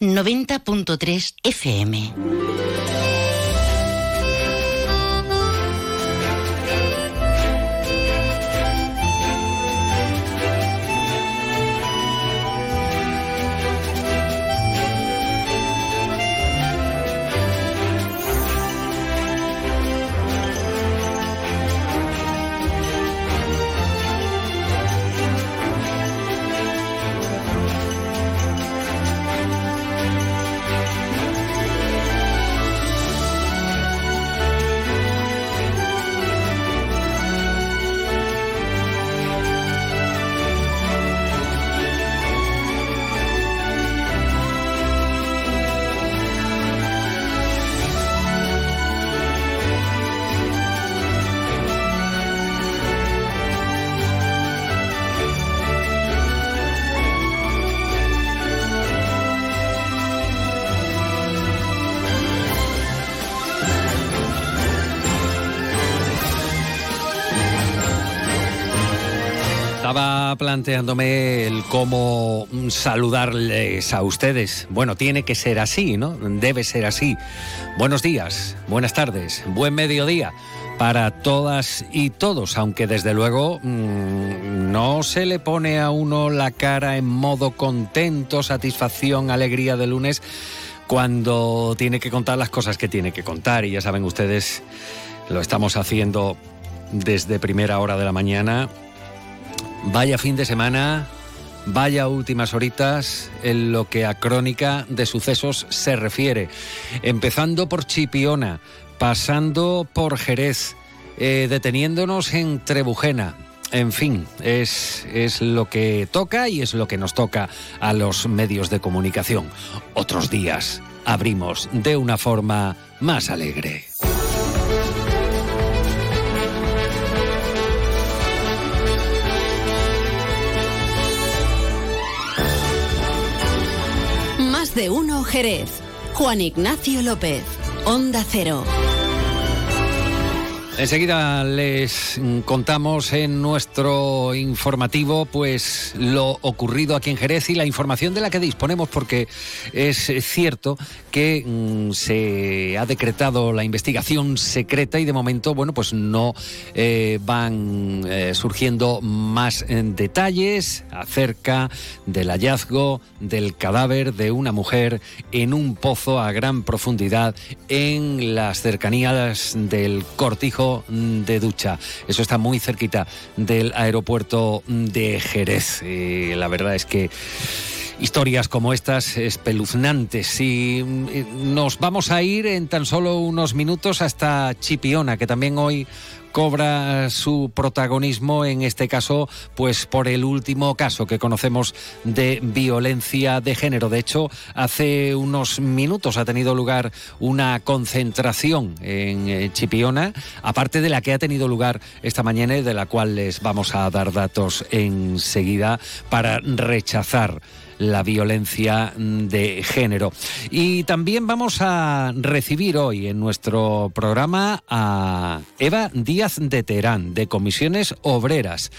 90.3 FM. Planteándome el cómo saludarles a ustedes. Bueno, tiene que ser así, ¿no? Debe ser así. Buenos días, buenas tardes, buen mediodía para todas y todos, aunque desde luego mm, no se le pone a uno la cara en modo contento, satisfacción, alegría de lunes cuando tiene que contar las cosas que tiene que contar. Y ya saben ustedes, lo estamos haciendo desde primera hora de la mañana Vaya fin de semana, vaya últimas horitas en lo que a crónica de sucesos se refiere. Empezando por Chipiona, pasando por Jerez, eh, deteniéndonos en Trebujena. En fin, es, es lo que toca y es lo que nos toca a los medios de comunicación. Otros días abrimos de una forma más alegre. Jerez. Juan Ignacio López, Onda Cero. Enseguida les contamos en nuestro informativo pues lo ocurrido aquí en Jerez y la información de la que disponemos porque es cierto que mm, se ha decretado la investigación secreta y de momento bueno pues no eh, van eh, surgiendo más eh, detalles acerca del hallazgo del cadáver de una mujer en un pozo a gran profundidad en las cercanías del cortijo de Ducha. Eso está muy cerquita del aeropuerto de Jerez. Eh, la verdad es que historias como estas espeluznantes. Y nos vamos a ir en tan solo unos minutos hasta Chipiona, que también hoy cobra su protagonismo en este caso pues por el último caso que conocemos de violencia de género. De hecho, hace unos minutos ha tenido lugar una concentración en eh, Chipiona, aparte de la que ha tenido lugar esta mañana y de la cual les vamos a dar datos enseguida para rechazar la violencia de género. Y también vamos a recibir hoy en nuestro programa a Eva Díaz de Terán, de Comisiones Obreras.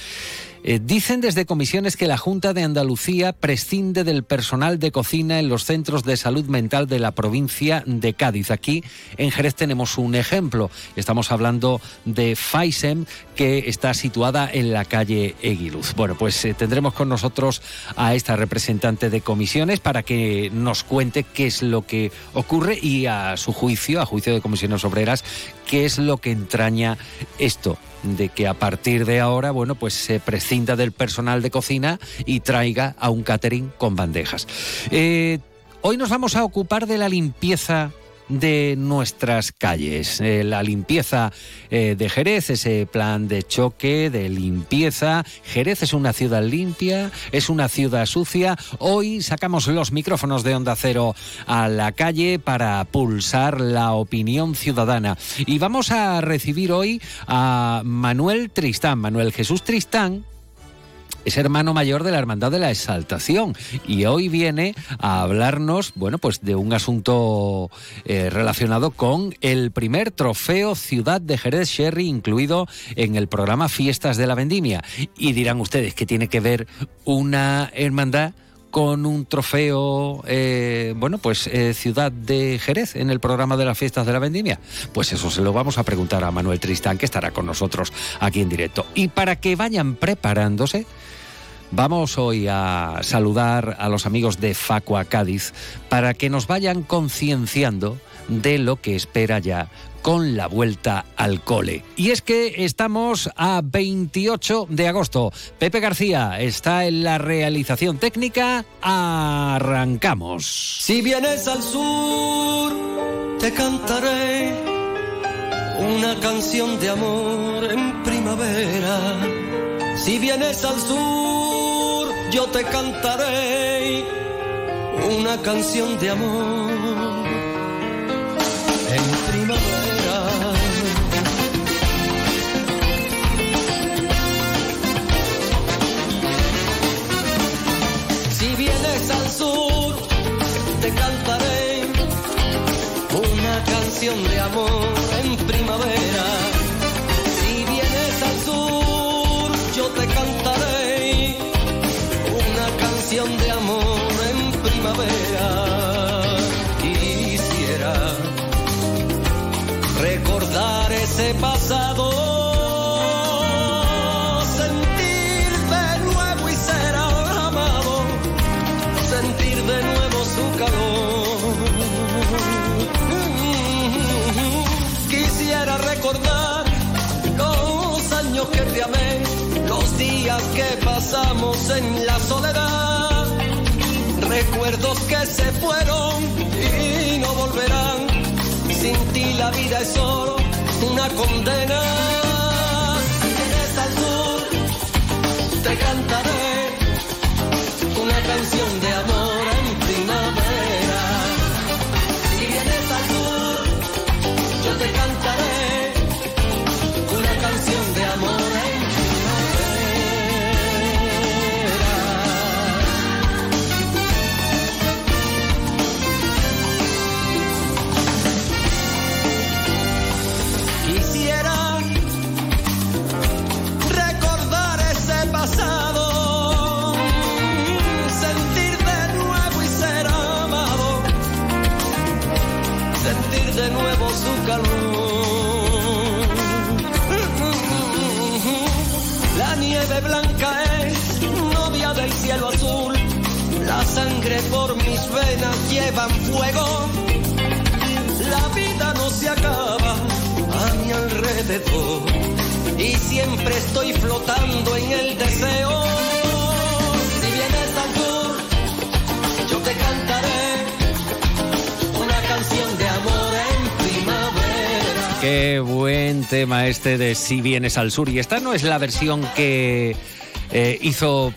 Eh, dicen desde comisiones que la Junta de Andalucía prescinde del personal de cocina en los centros de salud mental de la provincia de Cádiz. Aquí en Jerez tenemos un ejemplo. Estamos hablando de FAISEM, que está situada en la calle Eguiluz. Bueno, pues eh, tendremos con nosotros a esta representante de comisiones para que nos cuente qué es lo que ocurre y a su juicio, a juicio de comisiones obreras, qué es lo que entraña esto de que a partir de ahora, bueno, pues se prescinda del personal de cocina y traiga a un catering con bandejas. Eh, hoy nos vamos a ocupar de la limpieza de nuestras calles. Eh, la limpieza eh, de Jerez, ese plan de choque, de limpieza. Jerez es una ciudad limpia, es una ciudad sucia. Hoy sacamos los micrófonos de Onda Cero a la calle para pulsar la opinión ciudadana. Y vamos a recibir hoy a Manuel Tristán, Manuel Jesús Tristán es hermano mayor de la Hermandad de la Exaltación y hoy viene a hablarnos, bueno, pues de un asunto eh, relacionado con el primer trofeo Ciudad de Jerez Sherry incluido en el programa Fiestas de la Vendimia. Y dirán ustedes que tiene que ver una hermandad con un trofeo, eh, bueno, pues eh, Ciudad de Jerez en el programa de las fiestas de la vendimia? Pues eso se lo vamos a preguntar a Manuel Tristán, que estará con nosotros aquí en directo. Y para que vayan preparándose, Vamos hoy a saludar a los amigos de Facua Cádiz para que nos vayan concienciando de lo que espera ya con la vuelta al cole. Y es que estamos a 28 de agosto. Pepe García está en la realización técnica. Arrancamos. Si vienes al sur, te cantaré una canción de amor en primavera. Si vienes al sur, yo te cantaré una canción de amor en primavera. al sur, te cantaré una canción de amor en primavera. De amor en primavera. Quisiera recordar ese pasado Quisiera recordar los años que te amé, días que pasamos en la soledad, recuerdos que se fueron y no volverán. Sin ti la vida es solo una condena. Vienes al sur, te cantaré una canción de sangre por mis venas llevan fuego. La vida no se acaba a mi alrededor y siempre estoy flotando en el deseo. Si vienes al sur, yo te cantaré una canción de amor en primavera. Qué buen tema este de Si vienes al sur. Y esta no es la versión que eh, hizo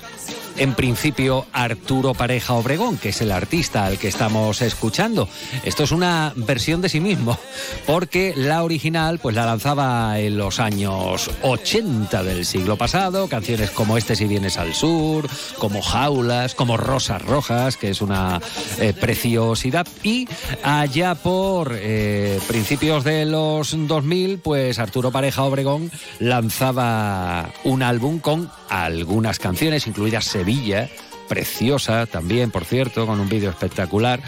en principio Arturo Pareja Obregón, que es el artista al que estamos escuchando. Esto es una versión de sí mismo, porque la original pues la lanzaba en los años 80 del siglo pasado, canciones como Este si vienes al sur, como Jaulas, como Rosas Rojas, que es una eh, preciosidad, y allá por eh, principios de los 2000, pues Arturo Pareja Obregón lanzaba un álbum con algunas canciones, incluidas Sevilla, Sevilla preciosa también, por cierto, con un vídeo espectacular.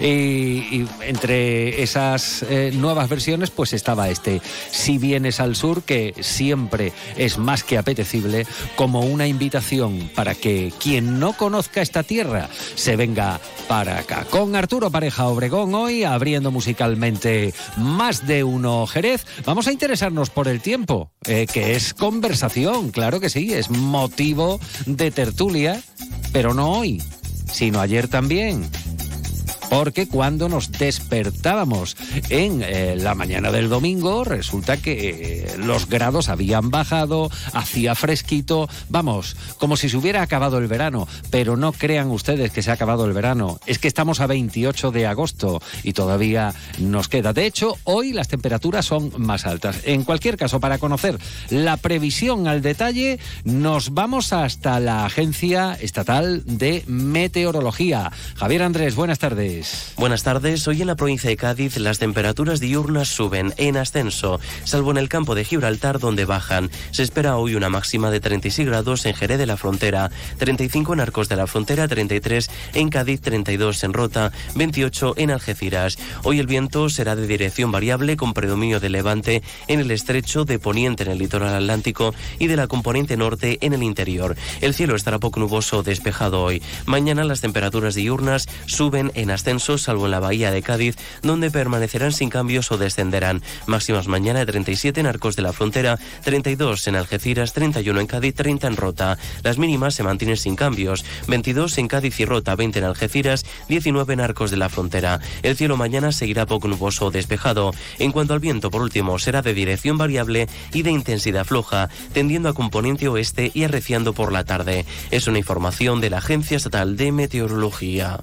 Y, entre esas eh, nuevas versiones, pues estaba este Si vienes al sur, que siempre es más que apetecible como una invitación para que quien no conozca esta tierra se venga para acá. Con Arturo Pareja Obregón hoy, abriendo musicalmente más de uno Jerez, vamos a interesarnos por el tiempo, eh, que es conversación, claro que sí, es motivo de tertulia, pero no hoy, sino ayer también. Porque cuando nos despertábamos en eh, la mañana del domingo, resulta que eh, los grados habían bajado, hacía fresquito, vamos, como si se hubiera acabado el verano. Pero no crean ustedes que se ha acabado el verano, es que estamos a 28 de agosto y todavía nos queda. De hecho, hoy las temperaturas son más altas. En cualquier caso, para conocer la previsión al detalle, nos vamos hasta la Agencia Estatal de Meteorología. Javier Andrés, buenas tardes. Buenas tardes. Hoy en la provincia de Cádiz las temperaturas diurnas suben en ascenso, salvo en el campo de Gibraltar donde bajan. Se espera hoy una máxima de 36 grados en Jerez de la Frontera, 35 en Arcos de la Frontera, 33 en Cádiz, 32 en Rota, 28 en Algeciras. Hoy el viento será de dirección variable con predominio de levante en el estrecho de Poniente en el litoral atlántico y de la componente norte en el interior. El cielo estará poco nuboso despejado hoy. Mañana las temperaturas diurnas suben en ascenso, salvo en la bahía de Cádiz, donde permanecerán sin cambios o descenderán. Máximas mañana de 37 en Arcos de la Frontera, 32 en Algeciras, 31 en Cádiz, 30 en Rota. Las mínimas se mantienen sin cambios, 22 en Cádiz y Rota, 20 en Algeciras, 19 en Arcos de la Frontera. El cielo mañana seguirá poco nuboso o despejado. En cuanto al viento, por último, será de dirección variable y de intensidad floja, tendiendo a componente oeste y arreciando por la tarde. Es una información de la Agencia Estatal de Meteorología.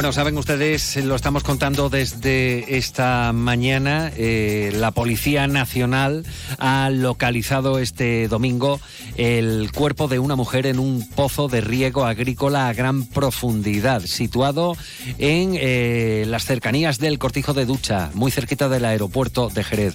Bueno, saben ustedes, lo estamos contando desde esta mañana, eh, la Policía Nacional ha localizado este domingo el cuerpo de una mujer en un pozo de riego agrícola a gran profundidad, situado en eh, las cercanías del Cortijo de Ducha, muy cerquita del aeropuerto de Jerez.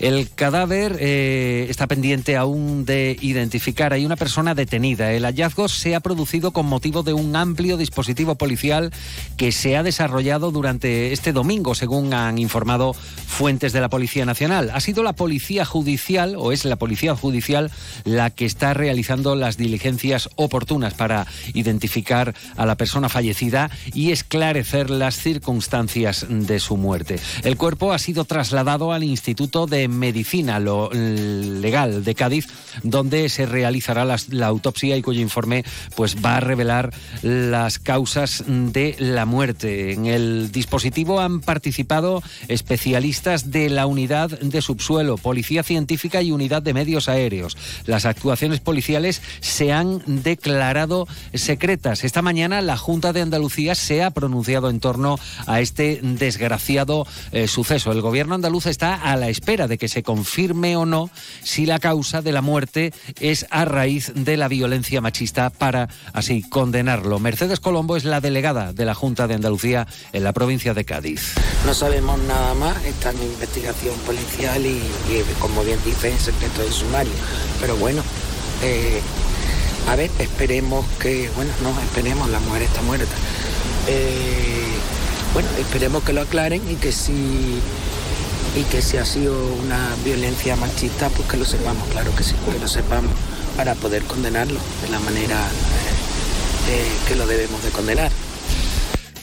El cadáver eh, está pendiente aún de identificar. Hay una persona detenida. El hallazgo se ha producido con motivo de un amplio dispositivo policial que se ha desarrollado durante este domingo, según han informado fuentes de la Policía Nacional. Ha sido la Policía Judicial, o es la Policía Judicial, la que está realizando las diligencias oportunas para identificar a la persona fallecida y esclarecer las circunstancias de su muerte. El cuerpo ha sido trasladado al Instituto de Medicina lo, Legal de Cádiz, donde se realizará la, autopsia y cuyo informe pues, va a revelar las causas de la muerte. En el dispositivo han participado especialistas de la unidad de subsuelo, policía científica y unidad de medios aéreos. Las actuaciones policiales se han declarado secretas. Esta mañana la Junta de Andalucía se ha pronunciado en torno a este desgraciado eh, suceso. El gobierno andaluz está a la espera de que se confirme o no si la causa de la muerte es a raíz de la violencia machista para así condenarlo. Mercedes Colombo es la delegada de la Junta de Andalucía en la provincia de Cádiz. No sabemos nada más, está en investigación policial y, y como bien dice, en secreto de sumario. Pero bueno, eh, a ver, esperemos que, bueno, no, esperemos, la mujer está muerta. Eh, bueno, esperemos que lo aclaren y que si y que si ha sido una violencia machista, pues que lo sepamos, claro que sí, que lo sepamos para poder condenarlo de la manera eh, que lo debemos de condenar.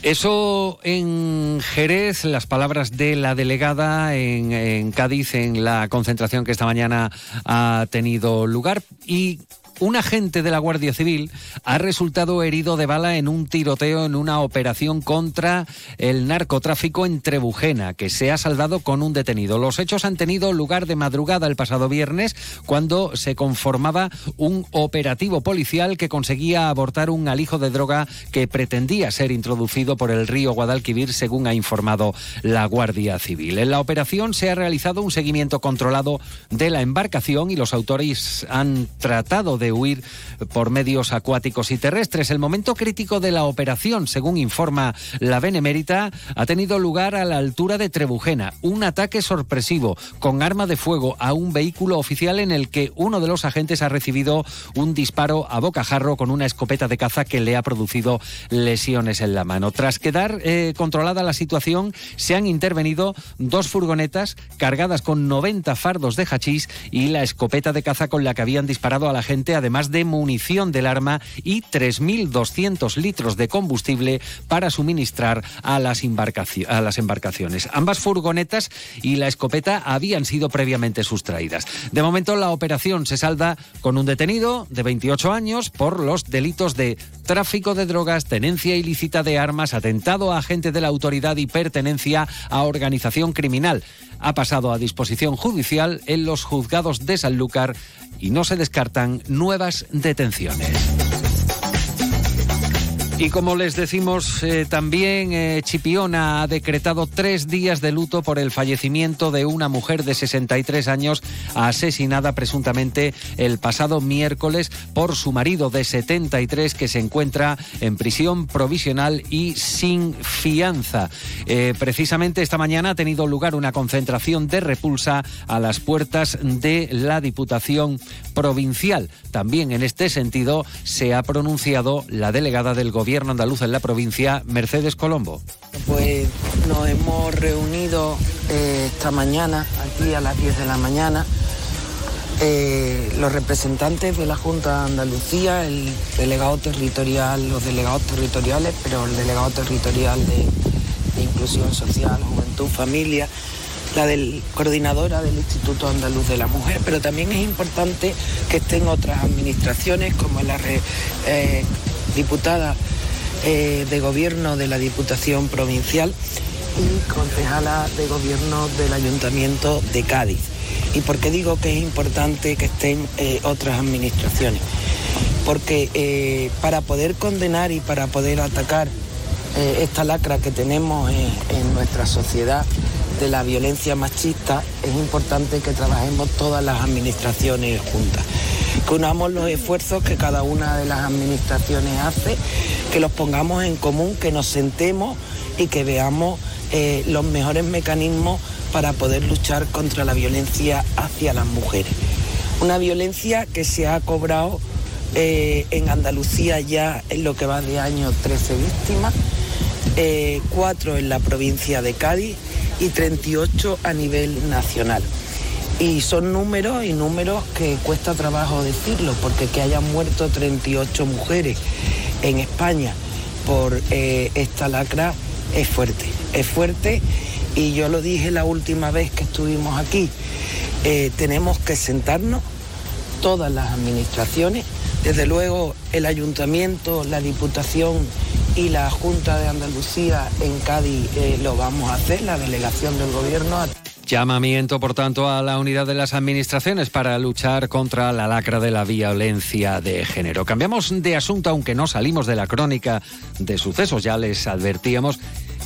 Eso en Jerez, las palabras de la delegada en, Cádiz, en la concentración que esta mañana ha tenido lugar. Y un agente de la Guardia Civil ha resultado herido de bala en un tiroteo en una operación contra el narcotráfico en Trebujena, que se ha saldado con un detenido. Los hechos han tenido lugar de madrugada el pasado viernes, cuando se conformaba un operativo policial que conseguía abortar un alijo de droga que pretendía ser introducido por el río Guadalquivir, según ha informado la Guardia Civil. En la operación se ha realizado un seguimiento controlado de la embarcación y los autores han tratado de huir por medios acuáticos y terrestres. El momento crítico de la operación, según informa la Benemérita, ha tenido lugar a la altura de Trebujena. Un ataque sorpresivo con arma de fuego a un vehículo oficial en el que uno de los agentes ha recibido un disparo a bocajarro con una escopeta de caza que le ha producido lesiones en la mano. Tras quedar eh, controlada la situación, se han intervenido dos furgonetas cargadas con 90 fardos de hachís y la escopeta de caza con la que habían disparado a la gente además de munición del arma y 3.200 litros de combustible para suministrar a las, a las embarcaciones. Ambas furgonetas y la escopeta habían sido previamente sustraídas. De momento la operación se salda con un detenido de 28 años por los delitos de tráfico de drogas, tenencia ilícita de armas, atentado a agente de la autoridad y pertenencia a organización criminal. Ha pasado a disposición judicial en los juzgados de Sanlúcar y no se descartan nuevas detenciones. Y como les decimos eh, también, eh, Chipiona ha decretado tres días de luto por el fallecimiento de una mujer de 63 años asesinada presuntamente el pasado miércoles por su marido de 73 que se encuentra en prisión provisional y sin fianza. Eh, precisamente esta mañana ha tenido lugar una concentración de repulsa a las puertas de la Diputación Provincial. También en este sentido se ha pronunciado la delegada del Gobierno Gobierno andaluz en la provincia, Mercedes Colombo. Pues nos hemos reunido eh, esta mañana, aquí a las 10 de la mañana, eh, los representantes de la Junta de Andalucía, el delegado territorial, los delegados territoriales, pero el delegado territorial de, Inclusión Social, Juventud, Familia, la del coordinadora del Instituto Andaluz de la Mujer, pero también es importante que estén otras administraciones como la eh, diputada eh, de Gobierno de la Diputación Provincial y concejala de Gobierno del Ayuntamiento de Cádiz. ¿Y por qué digo que es importante que estén eh, otras administraciones? Porque eh, para poder condenar y para poder atacar esta lacra que tenemos en nuestra sociedad de la violencia machista, es importante que trabajemos todas las administraciones juntas que unamos los esfuerzos que cada una de las administraciones hace, que los pongamos en común, que nos sentemos y que veamos eh, los mejores mecanismos para poder luchar contra la violencia hacia las mujeres. Una violencia que se ha cobrado eh, en Andalucía ya en lo que va de año 13 víctimas, 4 eh, en la provincia de Cádiz y 38 a nivel nacional. Y son números y números que cuesta trabajo decirlo, porque que hayan muerto 38 mujeres en España por eh, esta lacra es fuerte, es fuerte y yo lo dije la última vez que estuvimos aquí, eh, tenemos que sentarnos todas las administraciones, desde luego el ayuntamiento, la diputación y la Junta de Andalucía en Cádiz eh, lo vamos a hacer, la delegación del gobierno. Llamamiento, por tanto, a la unidad de las administraciones para luchar contra la lacra de la violencia de género. Cambiamos de asunto, aunque no salimos de la crónica de sucesos, ya les advertíamos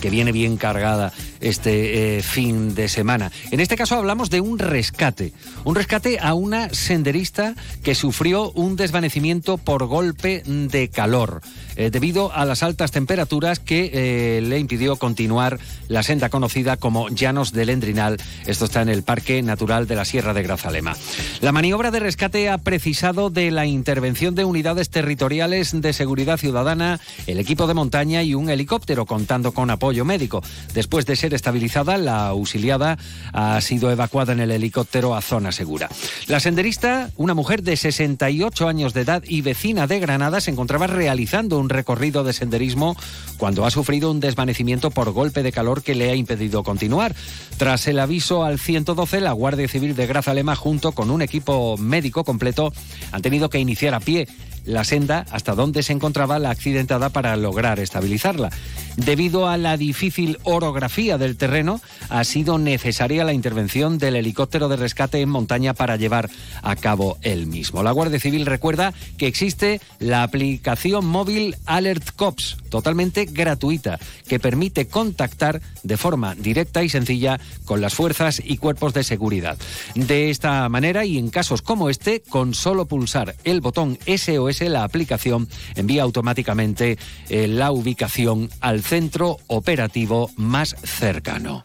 que viene bien cargada este eh, fin de semana. En este caso hablamos de un rescate, un rescate a una senderista que sufrió un desvanecimiento por golpe de calor eh, debido a las altas temperaturas que eh, le impidió continuar la senda conocida como Llanos del Endrinal. Esto está en el Parque Natural de la Sierra de Grazalema. La maniobra de rescate ha precisado de la intervención de unidades territoriales de seguridad ciudadana, el equipo de montaña y un helicóptero contando con apoyo médico. Después de ser estabilizada, la auxiliada ha sido evacuada en el helicóptero a zona segura. La senderista, una mujer de 68 años de edad y vecina de Granada, se encontraba realizando un recorrido de senderismo cuando ha sufrido un desvanecimiento por golpe de calor que le ha impedido continuar. Tras el aviso al 112, la Guardia Civil de Grazalema, junto con un equipo médico completo, han tenido que iniciar a pie la senda hasta donde se encontraba la accidentada para lograr estabilizarla. Debido a la difícil orografía del terreno, ha sido necesaria la intervención del helicóptero de rescate en montaña para llevar a cabo el mismo. La Guardia Civil recuerda que existe la aplicación móvil Alert Cops, totalmente gratuita, que permite contactar de forma directa y sencilla con las fuerzas y cuerpos de seguridad. De esta manera y en casos como este, con solo pulsar el botón SOS la aplicación envía automáticamente eh, la ubicación al centro operativo más cercano.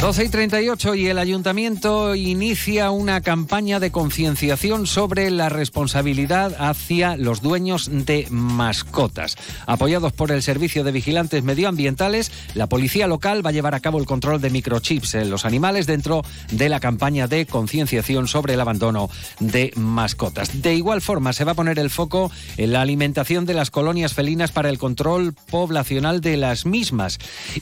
12 y 38 y el ayuntamiento inicia una campaña de concienciación sobre la responsabilidad hacia los dueños de mascotas. Apoyados por el Servicio de Vigilantes Medioambientales, la policía local va a llevar a cabo el control de microchips en los animales dentro de la campaña de concienciación sobre el abandono de mascotas. De igual forma, se va a poner el foco en la alimentación de las colonias felinas para el control poblacional de las mismas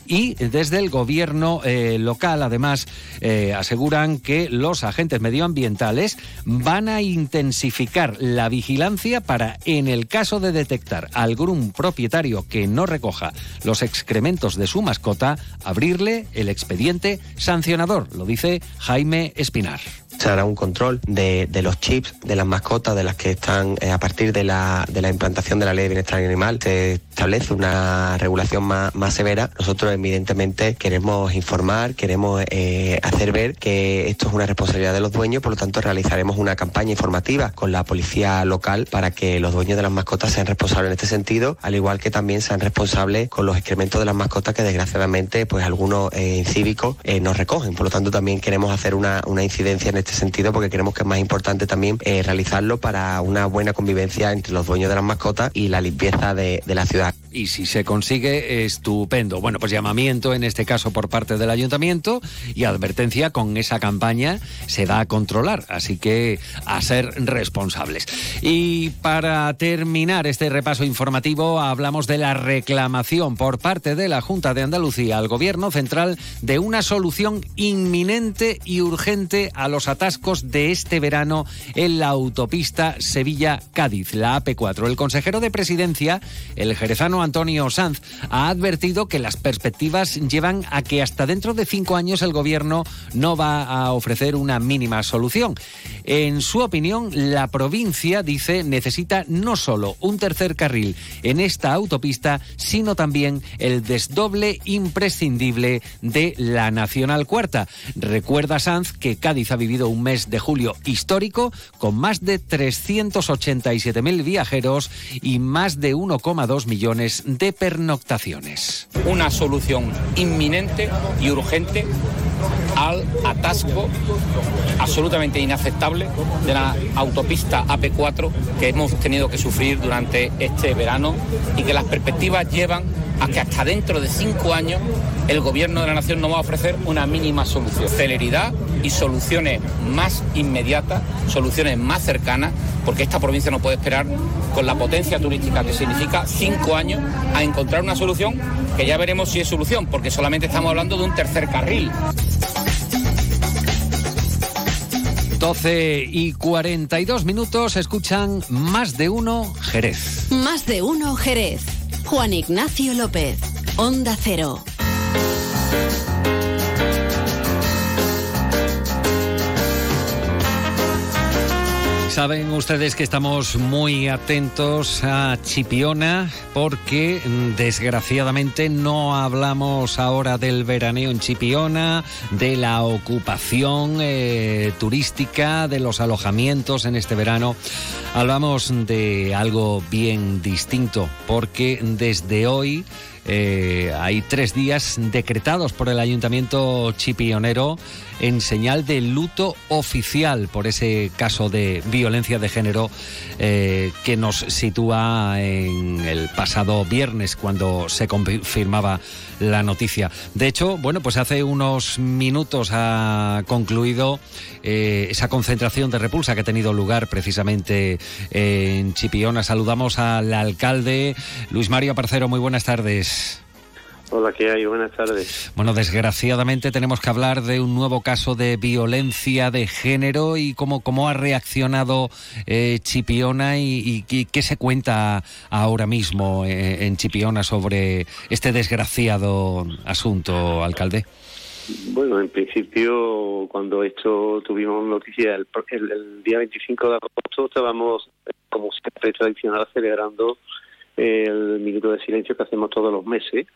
y desde el gobierno eh, local Además, eh, aseguran que los agentes medioambientales van a intensificar la vigilancia para, en el caso de detectar algún propietario que no recoja los excrementos de su mascota, abrirle el expediente sancionador, lo dice Jaime Espinar. Se hará un control de, los chips, de las mascotas, de las que están eh, a partir de la, de la implantación de la ley de bienestar animal. Se establece una regulación más, más severa. Nosotros evidentemente queremos informar, queremos eh, hacer ver que esto es una responsabilidad de los dueños, por lo tanto realizaremos una campaña informativa con la policía local para que los dueños de las mascotas sean responsables en este sentido, al igual que también sean responsables con los excrementos de las mascotas que desgraciadamente pues algunos eh, cívicos nos recogen. Por lo tanto también queremos hacer una, incidencia en este sentido porque creemos que es más importante también eh, realizarlo para una buena convivencia entre los dueños de las mascotas y la limpieza de la ciudad y si se consigue, estupendo. Bueno, pues llamamiento en este caso por parte del ayuntamiento y advertencia con esa campaña se da a controlar, así que a ser responsables. Y para terminar este repaso informativo, hablamos de la reclamación por parte de la Junta de Andalucía al Gobierno Central de una solución inminente y urgente a los atascos de este verano en la autopista Sevilla-Cádiz, la AP4. El consejero de Presidencia, el jerezano Antonio Sanz ha advertido que las perspectivas llevan a que hasta dentro de cinco años el gobierno no va a ofrecer una mínima solución. En su opinión, la provincia, dice, necesita no solo un tercer carril en esta autopista, sino también el desdoble imprescindible de la Nacional Cuarta. Recuerda Sanz que Cádiz ha vivido un mes de julio histórico con más de 387.000 viajeros y más de 1,2 millones de pernoctaciones. Una solución inminente y urgente al atasco absolutamente inaceptable de la autopista AP4 que hemos tenido que sufrir durante este verano y que las perspectivas llevan a que hasta dentro de cinco años el gobierno de la nación no va a ofrecer una mínima solución. Celeridad y soluciones más inmediatas, soluciones más cercanas, porque esta provincia no puede esperar con la potencia turística que significa cinco años a encontrar una solución que ya veremos si es solución, porque solamente estamos hablando de un tercer carril. 12 y 42 minutos escuchan Más de Uno Jerez. Más de Uno Jerez. Juan Ignacio López. Onda Cero. Saben ustedes que estamos muy atentos a Chipiona porque mm, desgraciadamente no hablamos ahora del veraneo en Chipiona, de la ocupación eh, turística, de los alojamientos en este verano. Hablamos de algo bien distinto porque desde hoy eh, hay tres días decretados por el ayuntamiento chipionero en señal de luto oficial por ese caso de violencia de género eh, que nos sitúa en el pasado viernes cuando se confirmaba la noticia. De hecho, bueno, pues hace unos minutos ha concluido eh, esa concentración de repulsa que ha tenido lugar precisamente en Chipiona. Saludamos al alcalde Luis Mario Parcero. Muy buenas tardes. Hola, ¿qué hay? Buenas tardes. Bueno, desgraciadamente tenemos que hablar de un nuevo caso de violencia de género y cómo, cómo ha reaccionado eh, Chipiona y, qué se cuenta ahora mismo eh, en Chipiona sobre este desgraciado asunto, alcalde. Bueno, en principio, cuando esto tuvimos noticia el, el, día 25 de agosto, estábamos, como siempre tradicional, celebrando el minuto de silencio que hacemos todos los meses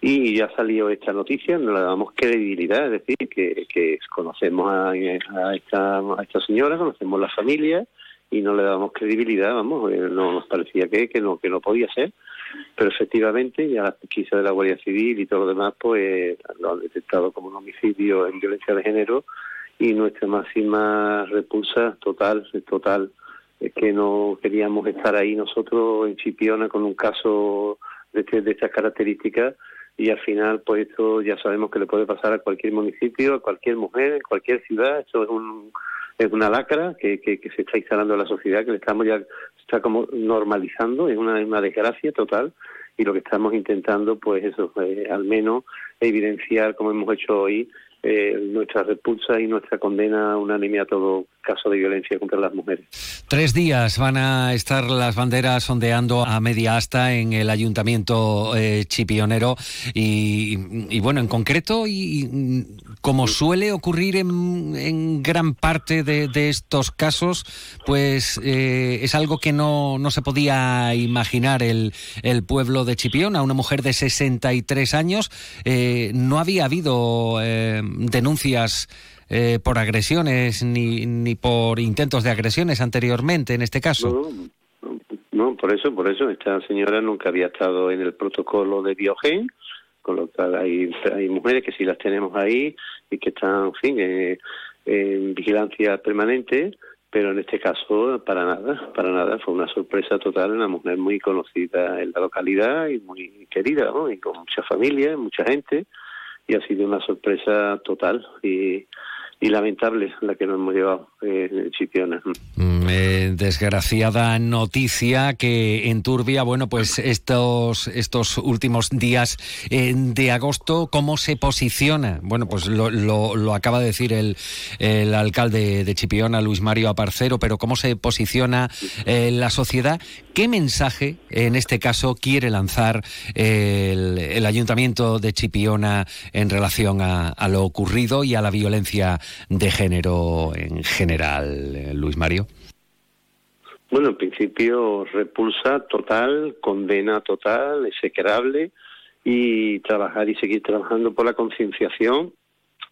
y ya salió esta noticia, no le damos credibilidad, es decir, que, que conocemos a, a, esta, a esta señora, conocemos la familia y no le damos credibilidad, vamos, eh, no nos parecía que, que no que no podía ser, pero efectivamente ya la pesquisa de la Guardia Civil y todo lo demás pues lo han detectado como un homicidio en violencia de género y nuestra máxima repulsa total, total, es que no queríamos estar ahí nosotros en Chipiona con un caso de, este, de estas características y al final pues esto ya sabemos que le puede pasar a cualquier municipio, a cualquier mujer, en cualquier ciudad, esto es un es una lacra que, que, se está instalando en la sociedad, que le estamos ya está como normalizando, es una, una desgracia total y lo que estamos intentando pues eso, eh, al menos evidenciar como hemos hecho hoy eh, nuestra repulsa y nuestra condena unánime a todo caso de violencia contra las mujeres. Tres días van a estar las banderas ondeando a media asta en el ayuntamiento eh, chipionero y, bueno, en concreto, y, como suele ocurrir en, gran parte de, estos casos, pues eh, es algo que no, no, se podía imaginar el, el, pueblo de Chipión. A una mujer de 63 años eh, no había habido denuncias por agresiones ni, ni por intentos de agresiones anteriormente en este caso. No, por eso, por eso, esta señora nunca había estado en el protocolo de Biogen, con lo cual hay, hay mujeres que sí las tenemos ahí y que están, en fin, eh, en vigilancia permanente, pero en este caso para nada, para nada, fue una sorpresa total, una mujer muy conocida en la localidad y muy querida, ¿no? y con mucha familia, mucha gente, y ha sido una sorpresa total y y lamentable la que nos hemos llevado eh, Chipiona. Mm, eh, desgraciada noticia que enturbia, bueno, pues estos, estos últimos días eh, de agosto, ¿cómo se posiciona? Bueno, pues lo, lo, acaba de decir el, el, alcalde de Chipiona, Luis Mario Aparcero, pero ¿cómo se posiciona eh, la sociedad? ¿Qué mensaje, en este caso, quiere lanzar el, el ayuntamiento de Chipiona en relación a, a lo ocurrido y a la violencia de género en general, eh, Luis Mario? Bueno, en principio repulsa total, condena total, execrable y trabajar y seguir trabajando por la concienciación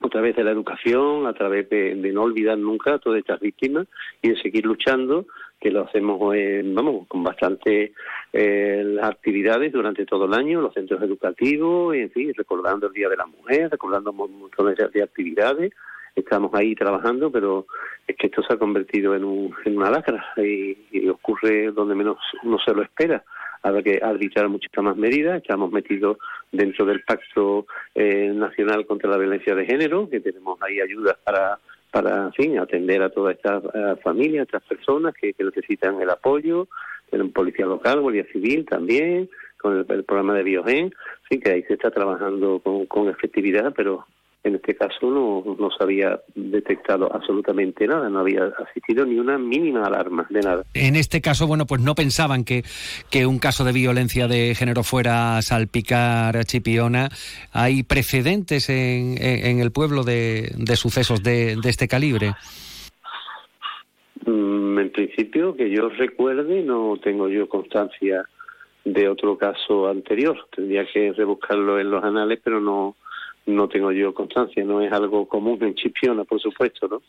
a través de la educación, a través de, no olvidar nunca a todas estas víctimas y de seguir luchando, que lo hacemos vamos, con bastante eh, actividades durante todo el año, los centros educativos, en fin, recordando el Día de la Mujer, recordando un montón de actividades estamos ahí trabajando, pero es que esto se ha convertido en, un, en una lacra y, ocurre donde menos uno se lo espera. Habrá que arbitrar muchas más medidas. Estamos metidos dentro del Pacto eh, Nacional contra la Violencia de Género, que tenemos ahí ayudas para, para en fin, atender a todas estas eh, familias, a estas personas que, necesitan el apoyo. Tenemos Policía Local, Guardia Civil también, con el, programa de Biogen. Sí, que ahí se está trabajando con, con efectividad, pero en este caso no, no se había detectado absolutamente nada, no había asistido ni una mínima alarma de nada. En este caso, bueno, pues no pensaban que, que un caso de violencia de género fuera a salpicar a Chipiona. ¿Hay precedentes en, en, el pueblo de, de sucesos de, de este calibre? Mm, en principio, que yo recuerde, no tengo yo constancia de otro caso anterior. Tendría que rebuscarlo en los anales, pero no no tengo yo constancia, no es algo común en Chipiona, por supuesto, ¿no?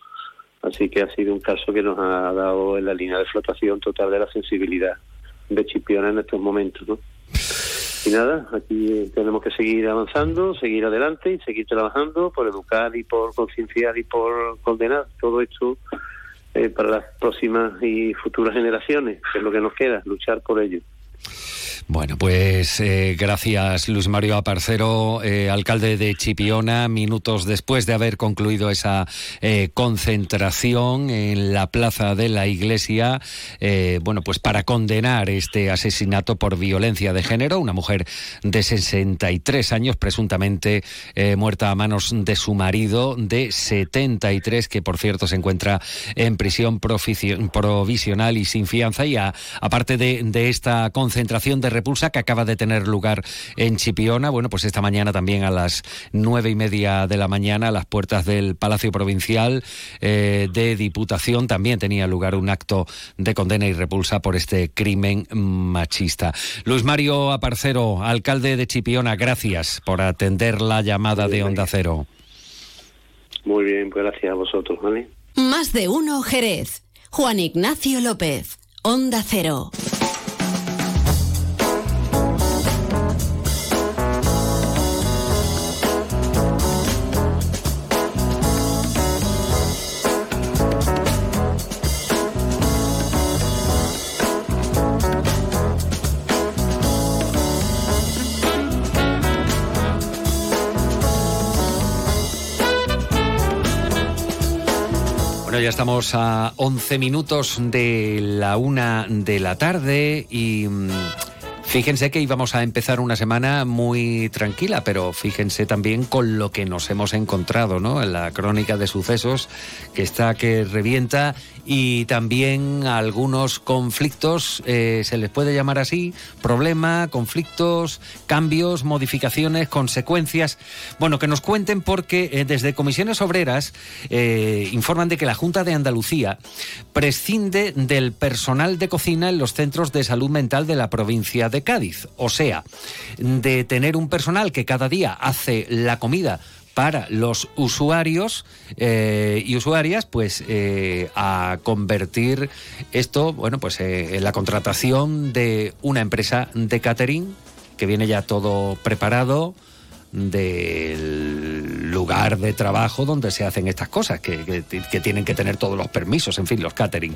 Así que ha sido un caso que nos ha dado en la línea de flotación total de la sensibilidad de Chipiona en estos momentos, ¿no? Y nada, aquí tenemos que seguir avanzando, seguir adelante y seguir trabajando por educar y por concienciar y por condenar todo esto eh, para las próximas y futuras generaciones, que es lo que nos queda, luchar por ello. Bueno, pues eh, gracias Luis Mario Aparcero, eh, alcalde de Chipiona, minutos después de haber concluido esa eh, concentración en la plaza de la iglesia, bueno, pues para condenar este asesinato por violencia de género, una mujer de 63 años, presuntamente muerta a manos de su marido de 73, que por cierto se encuentra en prisión provisional y sin fianza, y aparte de, de esta concentración de repulsa que acaba de tener lugar en Chipiona. Bueno, pues esta mañana también a las nueve y media de la mañana a las puertas del Palacio Provincial eh, de Diputación también tenía lugar un acto de condena y repulsa por este crimen machista. Luis Mario Aparcero, alcalde de Chipiona, gracias por atender la llamada de Onda Cero. Muy bien, pues gracias a vosotros, ¿vale? Más de uno, Jerez. Juan Ignacio López, Onda Cero. Ya estamos a 11 minutos de la una de la tarde y mm, Fíjense que íbamos a empezar una semana muy tranquila, pero fíjense también con lo que nos hemos encontrado, ¿no? En la crónica de sucesos que está que revienta y también algunos conflictos, eh, se les puede llamar así, problema, conflictos, cambios, modificaciones, consecuencias. Bueno, que nos cuenten porque eh, desde Comisiones Obreras eh, informan de que la Junta de Andalucía prescinde del personal de cocina en los centros de salud mental de la provincia de Cádiz. O sea, de tener un personal que cada día hace la comida para los usuarios eh, y usuarias, pues eh, a convertir esto, bueno, pues eh, en la contratación de una empresa de catering que viene ya todo preparado del lugar de trabajo donde se hacen estas cosas, que, que, tienen que tener todos los permisos, en fin, los catering.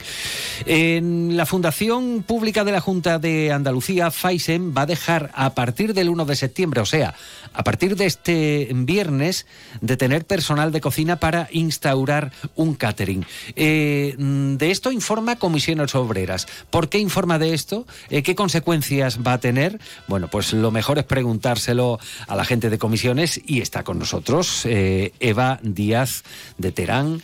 En la Fundación Pública de la Junta de Andalucía, FAISEM, va a dejar a partir del 1 de septiembre, o sea, a partir de este viernes, de tener personal de cocina para instaurar un catering. Eh, de esto informa Comisiones Obreras. ¿Por qué informa de esto? Eh, ¿Qué consecuencias va a tener? Bueno, pues lo mejor es preguntárselo a la gente de comisiones y está con nosotros eh, Eva Díaz de Terán.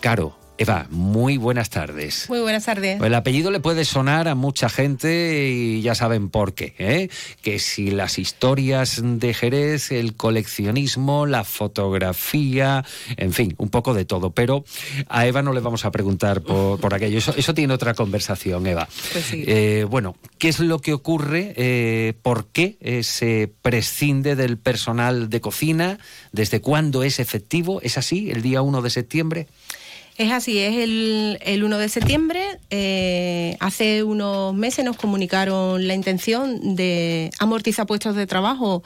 Caro, Eva, muy buenas tardes. Muy buenas tardes. El apellido le puede sonar a mucha gente y ya saben por qué. ¿eh? Que si las historias de Jerez, el coleccionismo, la fotografía, en fin, un poco de todo. Pero a Eva no le vamos a preguntar por, aquello. Eso, tiene otra conversación, Eva. Pues sí. Eh, bueno, ¿qué es lo que ocurre? Eh, ¿Por qué eh, se prescinde del personal de cocina? ¿Desde cuándo es efectivo? ¿Es así? ¿El día 1 de septiembre? Es así, es el, el 1 de septiembre. Eh, hace unos meses nos comunicaron la intención de amortizar puestos de trabajo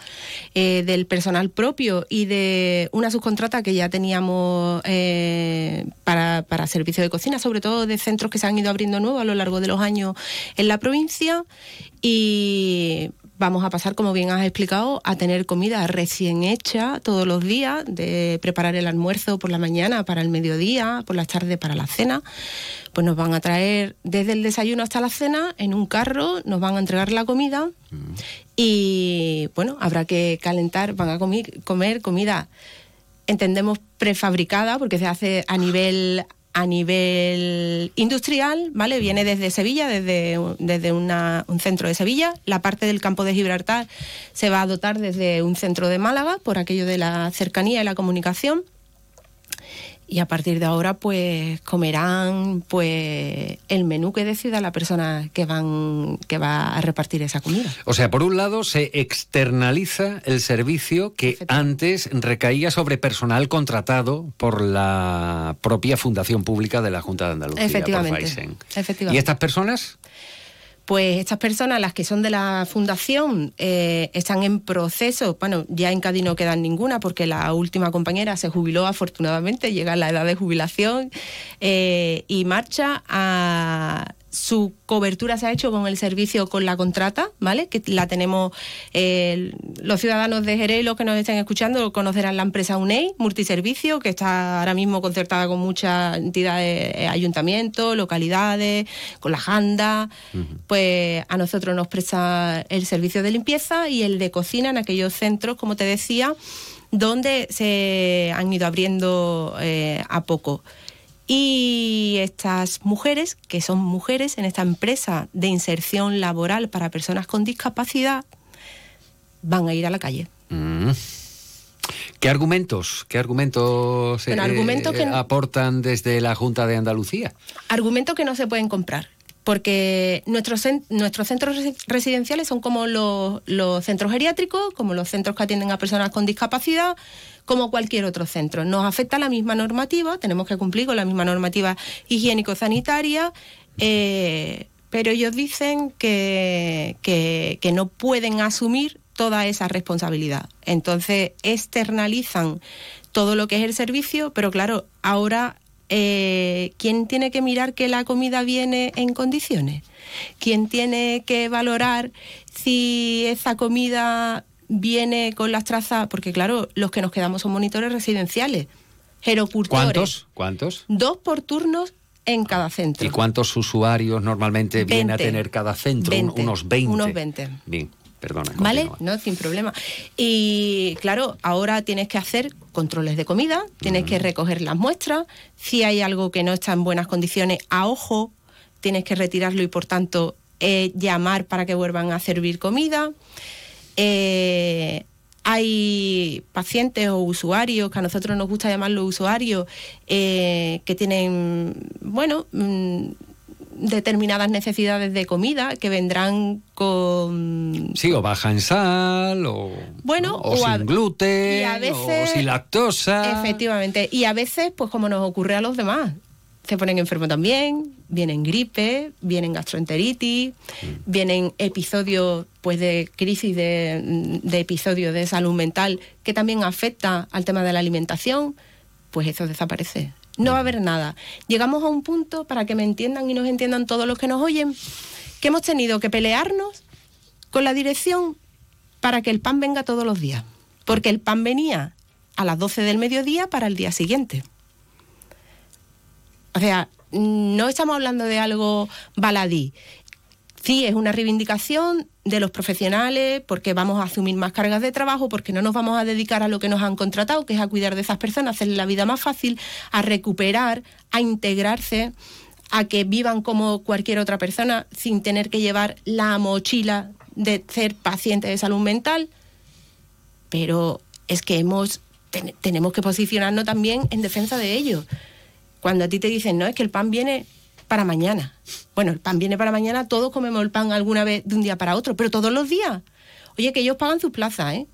eh, del personal propio y de una subcontrata que ya teníamos eh, para, para servicio de cocina, sobre todo de centros que se han ido abriendo nuevos a lo largo de los años en la provincia. Y vamos a pasar, como bien has explicado, a tener comida recién hecha todos los días, de preparar el almuerzo por la mañana para el mediodía, por la tarde para la cena. Pues nos van a traer desde el desayuno hasta la cena en un carro, nos van a entregar la comida y bueno, habrá que calentar, van a comer comida, entendemos prefabricada, porque se hace a nivel a nivel industrial, ¿vale? Viene desde Sevilla, desde, desde un centro de Sevilla. La parte del campo de Gibraltar se va a dotar desde un centro de Málaga, por aquello de la cercanía y la comunicación y a partir de ahora pues comerán pues el menú que decida la persona que van que va a repartir esa comida. O sea, por un lado se externaliza el servicio que antes recaía sobre personal contratado por la propia fundación pública de la Junta de Andalucía. Efectivamente. ¿Y estas personas? Pues estas personas, las que son de la fundación, eh, están en proceso. Bueno, ya en Cádiz no quedan ninguna porque la última compañera se jubiló afortunadamente, llega a la edad de jubilación eh, y marcha a su cobertura se ha hecho con el servicio con la contrata, ¿vale? Que la tenemos eh, los ciudadanos de Jerez, los que nos estén escuchando, conocerán la empresa UNEI, multiservicio, que está ahora mismo concertada con muchas entidades, eh, ayuntamientos, localidades, con la JANDA. Pues a nosotros nos presta el servicio de limpieza y el de cocina en aquellos centros, como te decía, donde se han ido abriendo eh, a poco. Y estas mujeres, que son mujeres en esta empresa de inserción laboral para personas con discapacidad, van a ir a la calle. Mm. ¿Qué argumentos, qué argumentos, eh, aportan desde la Junta de Andalucía? Argumentos que no se pueden comprar porque nuestros, nuestros centros residenciales son como los, los, centros geriátricos, como los centros que atienden a personas con discapacidad, como cualquier otro centro. Nos afecta la misma normativa, tenemos que cumplir con la misma normativa higiénico-sanitaria, eh, pero ellos dicen que, que, no pueden asumir toda esa responsabilidad. Entonces externalizan todo lo que es el servicio, pero claro, ahora eh, ¿quién tiene que mirar que la comida viene en condiciones? ¿Quién tiene que valorar si esa comida viene con las trazas? Porque claro, los que nos quedamos son monitores residenciales, gerocultores. ¿Cuántos? ¿Cuántos? Dos por turnos en cada centro. ¿Y cuántos usuarios normalmente viene a 20. tener cada centro? Un- 20. Unos 20. Unos 20. Bien, perdona. ¿Vale? continúa. No, sin problema. Y claro, ahora tienes que hacer controles de comida, tienes que recoger las muestras. Si hay algo que no está en buenas condiciones, a ojo, tienes que retirarlo y por tanto eh, llamar para que vuelvan a servir comida. Eh, hay pacientes o usuarios, que a nosotros nos gusta llamarlos usuarios, eh, que tienen, bueno, mm, determinadas necesidades de comida, que vendrán con Sí, o baja en sal, o, Bueno, ¿no? o, sin gluten, y a veces- o sin lactosa. Efectivamente. Y a veces, pues como nos ocurre a los demás, se ponen enfermos también, vienen gripe, vienen gastroenteritis, vienen episodios pues de crisis de, de episodios de salud mental que también afecta al tema de la alimentación, pues eso desaparece. No va a haber nada. Llegamos a un punto, para que me entiendan y nos entiendan todos los que nos oyen, que hemos tenido que pelearnos con la dirección para que el pan venga todos los días. Porque el pan venía a las 12 del mediodía para el día siguiente. O sea, no estamos hablando de algo baladí. Sí, es una reivindicación de los profesionales porque vamos a asumir más cargas de trabajo, porque no nos vamos a dedicar a lo que nos han contratado, que es a cuidar de esas personas, hacerles la vida más fácil, a recuperar, a integrarse, a que vivan como cualquier otra persona sin tener que llevar la mochila de ser paciente de salud mental. Pero es que hemos ten- tenemos que posicionarnos también en defensa de ellos. Cuando a ti te dicen, no, es que el pan viene para mañana. Bueno, el pan viene para mañana, todos comemos el pan alguna vez de un día para otro, pero todos los días. Oye, que ellos pagan sus plazas, ¿eh?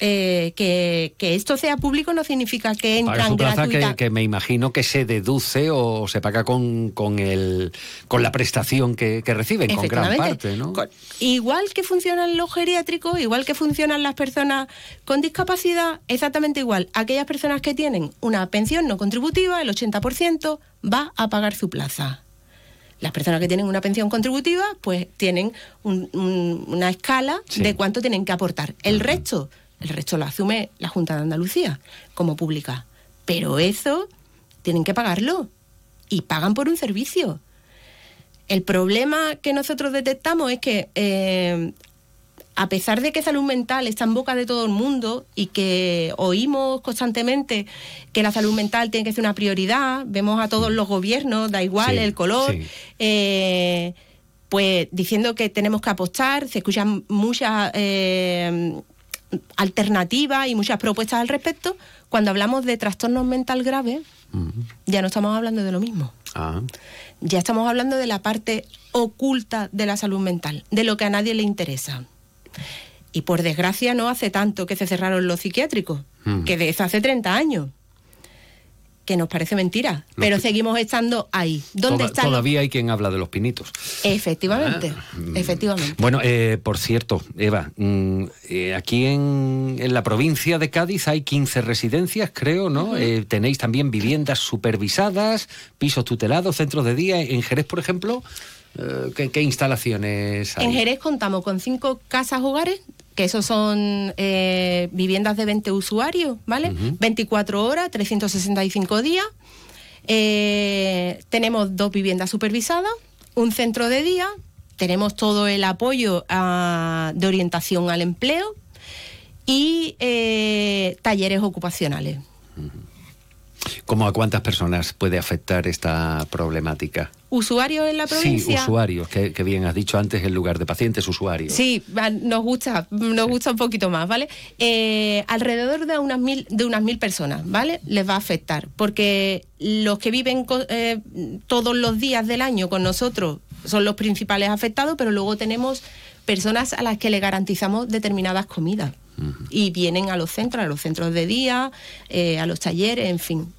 Eh, que, que esto sea público no significa que entran su plaza gratuita. que, que me imagino que se deduce o se paga con, con, el, con la prestación que, que reciben, con gran parte, ¿no? Con- igual que funcionan los geriátricos, igual que funcionan las personas con discapacidad, exactamente igual. Aquellas personas que tienen una pensión no contributiva, el 80% va a pagar su plaza. Las personas que tienen una pensión contributiva, pues tienen un- un- una escala Sí. de cuánto tienen que aportar. El resto, el resto lo asume la Junta de Andalucía como pública. Pero eso tienen que pagarlo y pagan por un servicio. El problema que nosotros detectamos es que, eh, a pesar de que salud mental está en boca de todo el mundo y que oímos constantemente que la salud mental tiene que ser una prioridad, vemos a todos los gobiernos, da igual Sí, el color, sí. eh, pues diciendo que tenemos que apostar, se escuchan muchas eh, alternativas y muchas propuestas al respecto. Cuando hablamos de trastornos mental graves, ya no estamos hablando de lo mismo Ah, ya estamos hablando de la parte oculta de la salud mental, de lo que a nadie le interesa. Y por desgracia no hace tanto que se cerraron los psiquiátricos, que de eso hace 30 años. Que nos parece mentira, Los pero seguimos estando ahí. ¿Dónde toda- están los- todavía hay quien habla de los pinitos. Efectivamente, efectivamente. Bueno, eh, por cierto, Eva, mm, eh, aquí en, en la provincia de Cádiz hay 15 residencias, creo, ¿no? Eh, tenéis también viviendas supervisadas, pisos tutelados, centros de día. En Jerez, por ejemplo, ¿qué, qué instalaciones hay? En Jerez contamos con cinco casas hogares, que esos son eh, viviendas de 20 usuarios, ¿vale? 24 horas, 365 días. Eh, tenemos dos viviendas supervisadas, un centro de día, tenemos todo el apoyo ah, de orientación al empleo y eh, talleres ocupacionales. ¿Cómo a cuántas personas puede afectar esta problemática? ¿Usuarios en la Sí, provincia? usuarios, que, que bien has dicho antes en lugar de pacientes, usuarios. Sí, nos gusta, nos gusta un poquito más, ¿vale? Eh, alrededor de unas mil, de unas mil personas, ¿vale? Les va a afectar, porque los que viven eh, todos los días del año con nosotros son los principales afectados, pero luego tenemos personas a las que le garantizamos determinadas comidas y vienen a los centros, a los centros de día, eh, a los talleres, en fin.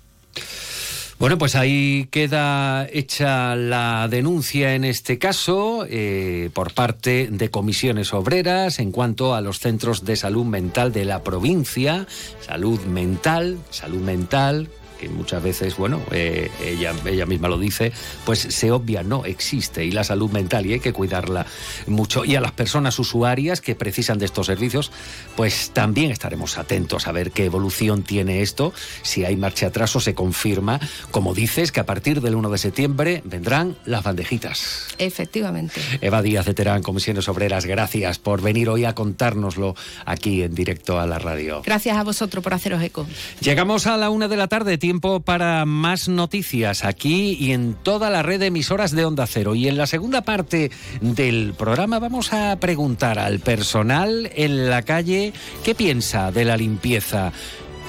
Bueno, pues ahí queda hecha la denuncia en este caso eh, por parte de comisiones obreras en cuanto a los centros de salud mental de la provincia, salud mental, salud mental que muchas veces, bueno, eh, ella, ella misma lo dice, pues se obvia, no existe. Y la salud mental, y hay que cuidarla mucho. Y a las personas usuarias que precisan de estos servicios, pues también estaremos atentos a ver qué evolución tiene esto, si hay marcha atrás o se confirma, como dices, que a partir del 1 de septiembre vendrán las bandejitas. Efectivamente. Eva Díaz de Terán, Comisiones Obreras, gracias por venir hoy a contárnoslo aquí en directo a la radio. Gracias a vosotros por haceros eco. Llegamos a la una de la tarde, tiempo para más noticias aquí y en toda la red de emisoras de Onda Cero. Y en la segunda parte del programa vamos a preguntar al personal en la calle qué piensa de la limpieza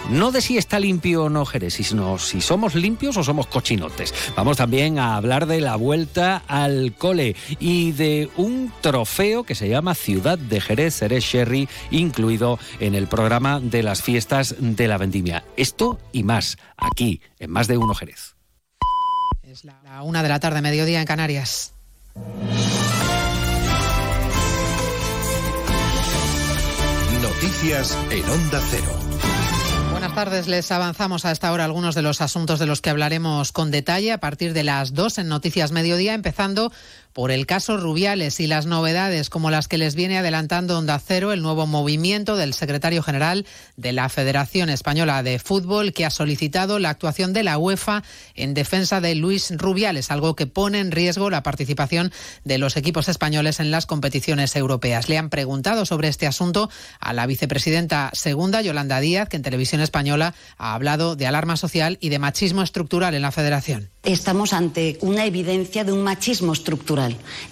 no de si está limpio o no Jerez, sino si somos limpios o somos cochinotes. Vamos también a hablar de la vuelta al cole y de un trofeo que se llama Ciudad de Jerez, Jerez Sherry, incluido en el programa de las fiestas de la vendimia. Esto y más, aquí, en Más de Uno Jerez. Es la una de la tarde, mediodía en Canarias. Noticias en Onda Cero. Buenas tardes, les avanzamos a esta hora algunos de los asuntos de los que hablaremos con detalle a partir de las dos en Noticias Mediodía, empezando por el caso Rubiales y las novedades como las que les viene adelantando Onda Cero, el nuevo movimiento del secretario general de la Federación Española de Fútbol, que ha solicitado la actuación de la UEFA en defensa de Luis Rubiales, algo que pone en riesgo la participación de los equipos españoles en las competiciones europeas. Le han preguntado sobre este asunto a la vicepresidenta segunda, Yolanda Díaz, que en televisión española ha hablado de alarma social y de machismo estructural en la Federación. Estamos ante una evidencia de un machismo estructural.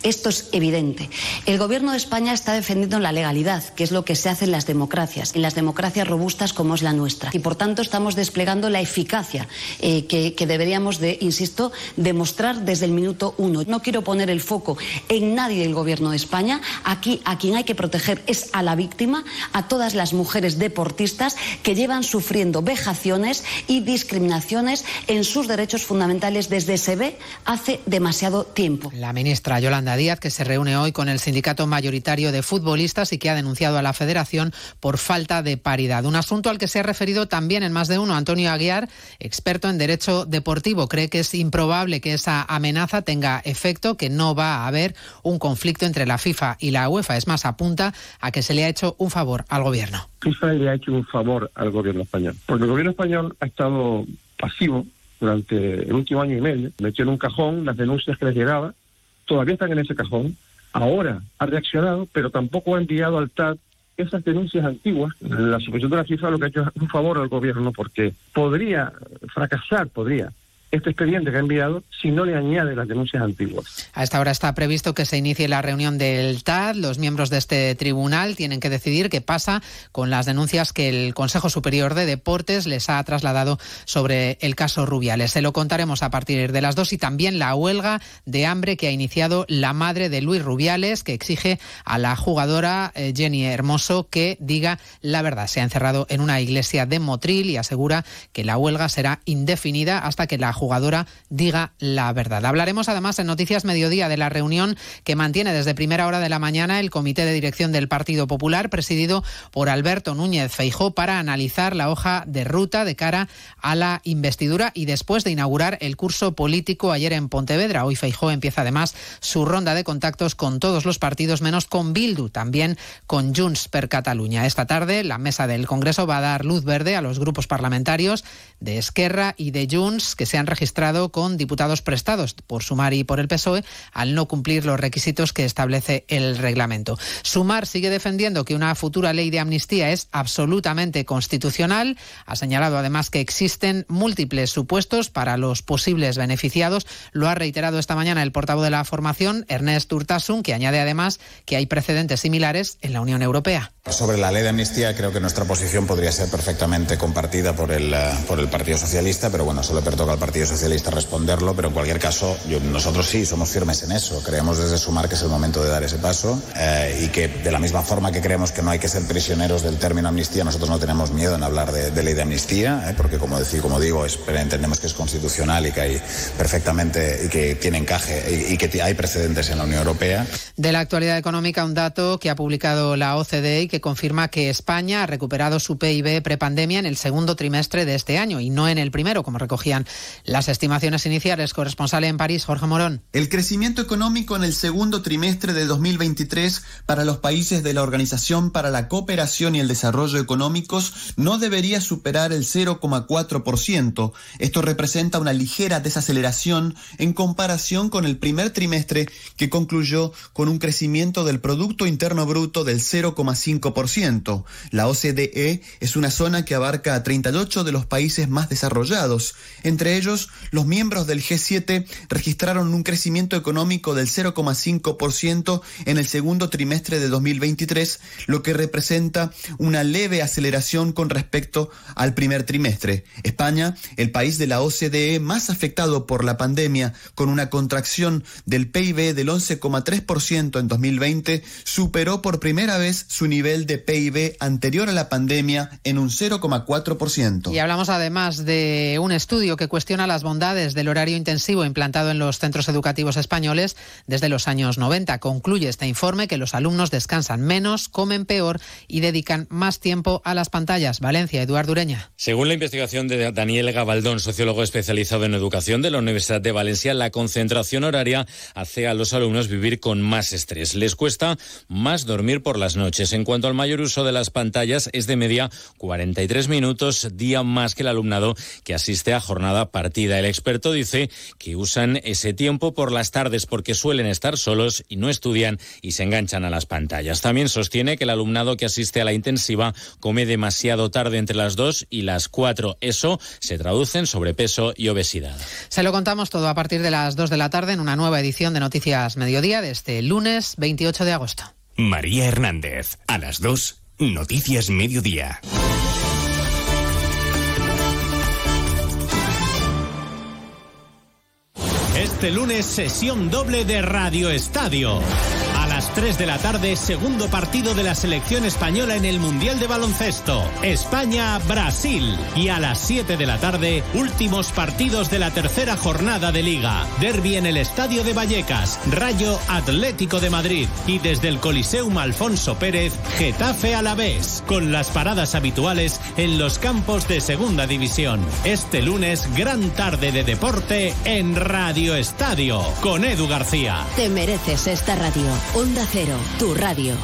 Esto es evidente. El Gobierno de España está defendiendo la legalidad, que es lo que se hace en las democracias, en las democracias robustas como es la nuestra. Y por tanto estamos desplegando la eficacia eh, que, deberíamos de, insisto, demostrar desde el minuto uno. No quiero poner el foco en nadie del Gobierno de España. Aquí a quien hay que proteger es a la víctima, a todas las mujeres deportistas que llevan sufriendo vejaciones y discriminaciones en sus derechos fundamentales desde SEBE hace demasiado tiempo. La ministra Yolanda Díaz, que se reúne hoy con el sindicato mayoritario de futbolistas y que ha denunciado a la federación por falta de paridad. Un asunto al que se ha referido también en más de uno Antonio Aguiar, experto en derecho deportivo. Cree que es improbable que esa amenaza tenga efecto, que no va a haber un conflicto entre la FIFA y la UEFA. Es más, apunta a que se le ha hecho un favor al gobierno. FIFA le ha hecho un favor al gobierno español, porque el gobierno español ha estado pasivo durante el último año y medio, metió en un cajón las denuncias que les llegaba, todavía están en ese cajón, ahora ha reaccionado, pero tampoco ha enviado al TAT esas denuncias antiguas. La Supervisión de la FIFA lo que ha hecho es un favor al gobierno porque podría fracasar, podría este expediente que ha enviado si no le añade las denuncias antiguas. A esta hora está previsto que se inicie la reunión del TAD. Los miembros de este tribunal tienen que decidir qué pasa con las denuncias que el Consejo Superior de Deportes les ha trasladado sobre el caso Rubiales. Se lo contaremos a partir de las dos y también la huelga de hambre que ha iniciado la madre de Luis Rubiales, que exige a la jugadora eh, Jenny Hermoso que diga la verdad. Se ha encerrado en una iglesia de Motril y asegura que la huelga será indefinida hasta que la jugadora diga la verdad. Hablaremos además en Noticias Mediodía de la reunión que mantiene desde primera hora de la mañana el Comité de Dirección del Partido Popular, presidido por Alberto Núñez Feijó, para analizar la hoja de ruta de cara a la investidura y después de inaugurar el curso político ayer en Pontevedra. Hoy Feijó empieza además su ronda de contactos con todos los partidos, menos con Bildu, también con Junts per Cataluña. Esta tarde la mesa del Congreso va a dar luz verde a los grupos parlamentarios de Esquerra y de Junts que se han registrado con diputados prestados por Sumar y por el PSOE al no cumplir los requisitos que establece el reglamento. Sumar sigue defendiendo que una futura ley de amnistía es absolutamente constitucional. Ha señalado además que existen múltiples supuestos para los posibles beneficiados. Lo ha reiterado esta mañana el portavoz de la formación, Ernest Urtasun, que añade además que hay precedentes similares en la Unión Europea. Sobre la ley de amnistía creo que nuestra posición podría ser perfectamente compartida por el, por el Partido Socialista, pero bueno, solo pertoca al Partido Socialista responderlo, pero en cualquier caso yo, nosotros sí somos firmes en eso. Creemos desde Sumar que es el momento de dar ese paso eh, y que de la misma forma que creemos que no hay que ser prisioneros del término amnistía, nosotros no tenemos miedo en hablar de, de ley de amnistía, eh, porque como, decir, como digo, es, entendemos que es constitucional y que hay perfectamente y que tiene encaje y, y que hay precedentes en la Unión Europea. De la actualidad económica, un dato que ha publicado la OCDE y que confirma que España ha recuperado su PIB prepandemia en el segundo trimestre de este año y no en el primero, como recogían las estimaciones iniciales. Corresponsal en París, Jorge Morón. El crecimiento económico en el segundo trimestre de 2023 para los países de la Organización para la Cooperación y el Desarrollo Económicos no debería superar el 0,4%. Esto representa una ligera desaceleración en comparación con el primer trimestre que concluyó con un crecimiento del Producto Interno Bruto del 0,5%. La OCDE es una zona que abarca a 38 de los países más desarrollados. Entre ellos, los miembros del G7 registraron un crecimiento económico del 0,5% en el segundo trimestre de 2023, lo que representa una leve aceleración con respecto al primer trimestre. España, el país de la OCDE más afectado por la pandemia, con una contracción del PIB del 11,3% en 2020, superó por primera vez su nivel de PIB anterior a la pandemia en un 0,4%. Y hablamos además de un estudio que cuestiona las bondades del horario intensivo implantado en los centros educativos españoles desde los años 90. Concluye este informe que los alumnos descansan menos, comen peor y dedican más tiempo a las pantallas. Valencia, Eduardo Ureña. Según la investigación de Daniel Gabaldón, sociólogo especializado en educación de la Universidad de Valencia, la concentración horaria hace a los alumnos vivir con más estrés. Les cuesta más dormir por las noches. En cuanto al mayor uso de las pantallas, es de media 43 minutos día más que el alumnado que asiste a jornada partida. El experto dice que usan ese tiempo por las tardes porque suelen estar solos y no estudian y se enganchan a las pantallas. También sostiene que el alumnado que asiste a la intensiva come demasiado tarde entre las 2 y las 4. Eso se traduce en sobrepeso y obesidad. Se lo contamos todo a partir de las 2 de la tarde en una nueva edición de Noticias Mediodía de este lunes 28 de agosto. María Hernández, a las 2, Noticias Mediodía. Este lunes, sesión doble de Radio Estadio. A las 3 de la tarde, segundo partido de la selección española en el Mundial de Baloncesto. España-Brasil. Y a las 7 de la tarde, últimos partidos de la tercera jornada de Liga. Derby en el Estadio de Vallecas. Rayo Atlético de Madrid. Y desde el Coliseum Alfonso Pérez, Getafe a la vez. Con las paradas habituales en los campos de Segunda División. Este lunes, gran tarde de deporte en Radio Estadio. Con Edu García. Te mereces esta radio. Onda Cero, tu radio.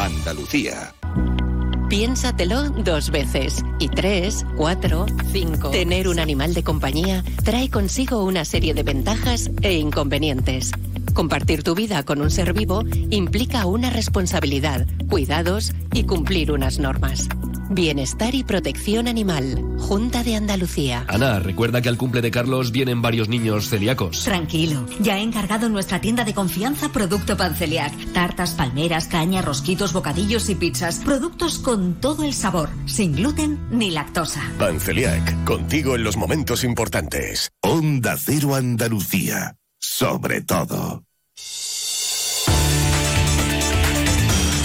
Andalucía. Piénsatelo dos veces. Y tres, cuatro, cinco. Tener un animal de compañía trae consigo una serie de ventajas e inconvenientes. Compartir tu vida con un ser vivo implica una responsabilidad, cuidados y cumplir unas normas. Bienestar y protección animal. Junta de Andalucía. Ana, recuerda que al cumple de Carlos vienen varios niños celíacos. Tranquilo, ya he encargado en nuestra tienda de confianza producto Panceliac. Tartas, palmeras, caña, rosquitos, bocadillos y pizzas. Productos con todo el sabor, sin gluten ni lactosa. Panceliac, contigo en los momentos importantes. Onda Cero Andalucía. Sobre todo.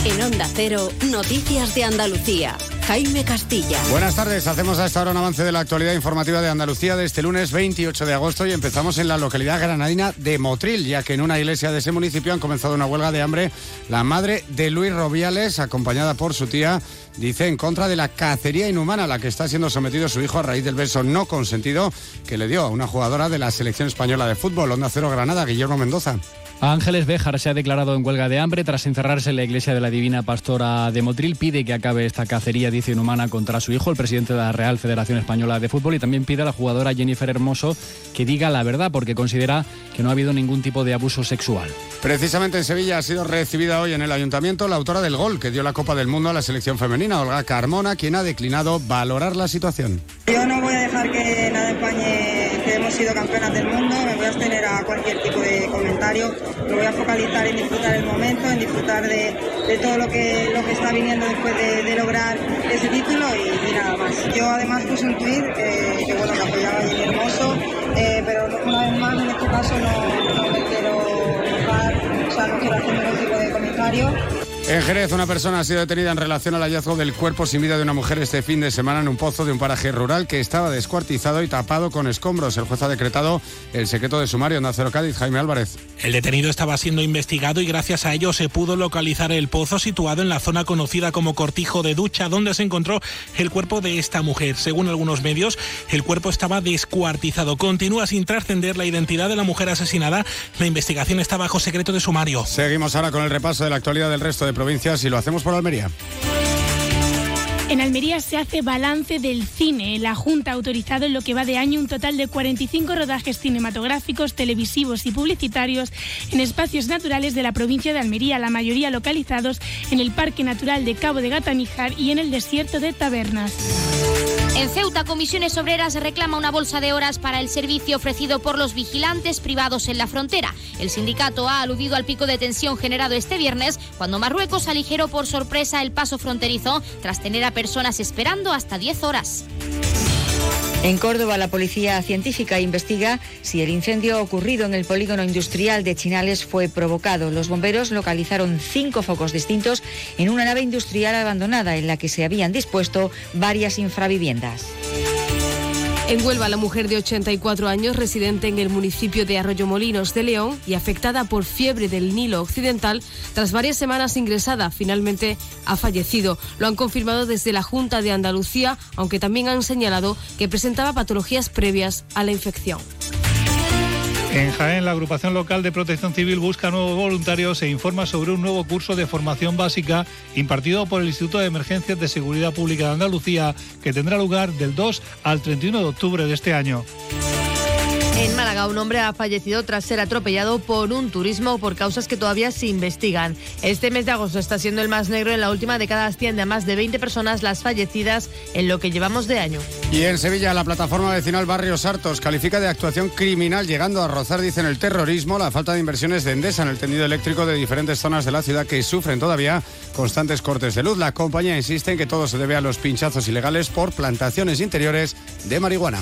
En Onda Cero, Noticias de Andalucía. Jaime Castilla. Buenas tardes, hacemos a esta hora un avance de la actualidad informativa de Andalucía de este lunes 28 de agosto y empezamos en la localidad granadina de Motril, ya que en una iglesia de ese municipio han comenzado una huelga de hambre. La madre de Luis Robiales, acompañada por su tía, dice en contra de la cacería inhumana a la que está siendo sometido su hijo a raíz del beso no consentido que le dio a una jugadora de la selección española de fútbol, Onda Cero Granada, Guillermo Mendoza. Ángeles Béjar se ha declarado en huelga de hambre tras encerrarse en la iglesia de la Divina Pastora de Motril. Pide que acabe esta cacería, dice inhumana, contra su hijo, el presidente de la Real Federación Española de Fútbol, y también pide a la jugadora Jennifer Hermoso que diga la verdad, porque considera que no ha habido ningún tipo de abuso sexual. Precisamente en Sevilla ha sido recibida hoy en el ayuntamiento la autora del gol que dio la Copa del Mundo a la selección femenina, Olga Carmona, quien ha declinado valorar la situación. Yo no voy a dejar que nada empañe que hemos sido campeonas del mundo, me voy a abstener a cualquier tipo de comentario, me voy a focalizar en disfrutar el momento, en disfrutar de, de todo lo que, lo que está viniendo después de, de lograr ese título y, nada más. Yo además puse un tuit eh, que bueno, que apoyaba Jenny Hermoso, eh, pero una vez más en este caso no, no me quiero mojar, o sea, no quiero hacer ningún tipo de comentario. En Jerez, una persona ha sido detenida en relación al hallazgo del cuerpo sin vida de una mujer este fin de semana en un pozo de un paraje rural que estaba descuartizado y tapado con escombros. El juez ha decretado el secreto de sumario en Nacero Cádiz, Jaime Álvarez. El detenido estaba siendo investigado y gracias a ello se pudo localizar el pozo situado en la zona conocida como Cortijo de Ducha, donde se encontró el cuerpo de esta mujer. Según algunos medios, el cuerpo estaba descuartizado. Continúa sin trascender la identidad de la mujer asesinada. La investigación está bajo secreto de sumario. Seguimos ahora con el repaso de la actualidad del resto de provincias y lo hacemos por Almería. En Almería se hace balance del cine. La Junta ha autorizado en lo que va de año un total de 45 rodajes cinematográficos, televisivos y publicitarios en espacios naturales de la provincia de Almería, la mayoría localizados en el Parque Natural de Cabo de Gatamijar y en el desierto de Tabernas. En Ceuta, Comisiones Obreras reclama una bolsa de horas para el servicio ofrecido por los vigilantes privados en la frontera. El sindicato ha aludido al pico de tensión generado este viernes cuando Marruecos aligeró por sorpresa el paso fronterizo tras tener a personas esperando hasta 10 horas. En Córdoba, la policía científica investiga si el incendio ocurrido en el polígono industrial de Chinales fue provocado. Los bomberos localizaron cinco focos distintos en una nave industrial abandonada en la que se habían dispuesto varias infraviviendas. En Huelva, la mujer de 84 años, residente en el municipio de Arroyomolinos de León y afectada por fiebre del Nilo Occidental, tras varias semanas ingresada, finalmente ha fallecido. Lo han confirmado desde la Junta de Andalucía, aunque también han señalado que presentaba patologías previas a la infección. En Jaén, la agrupación local de protección civil busca nuevos voluntarios e informa sobre un nuevo curso de formación básica impartido por el Instituto de Emergencias de Seguridad Pública de Andalucía, que tendrá lugar del 2 al 31 de octubre de este año. En Málaga, un hombre ha fallecido tras ser atropellado por un turismo por causas que todavía se investigan. Este mes de agosto está siendo el más negro. En la última década asciende a más de 20 personas las fallecidas en lo que llevamos de año. Y en Sevilla, la plataforma vecinal Barrios Sartos califica de actuación criminal, llegando a rozar, dicen, el terrorismo, la falta de inversiones de Endesa en el tendido eléctrico de diferentes zonas de la ciudad que sufren todavía constantes cortes de luz. La compañía insiste en que todo se debe a los pinchazos ilegales por plantaciones interiores de marihuana.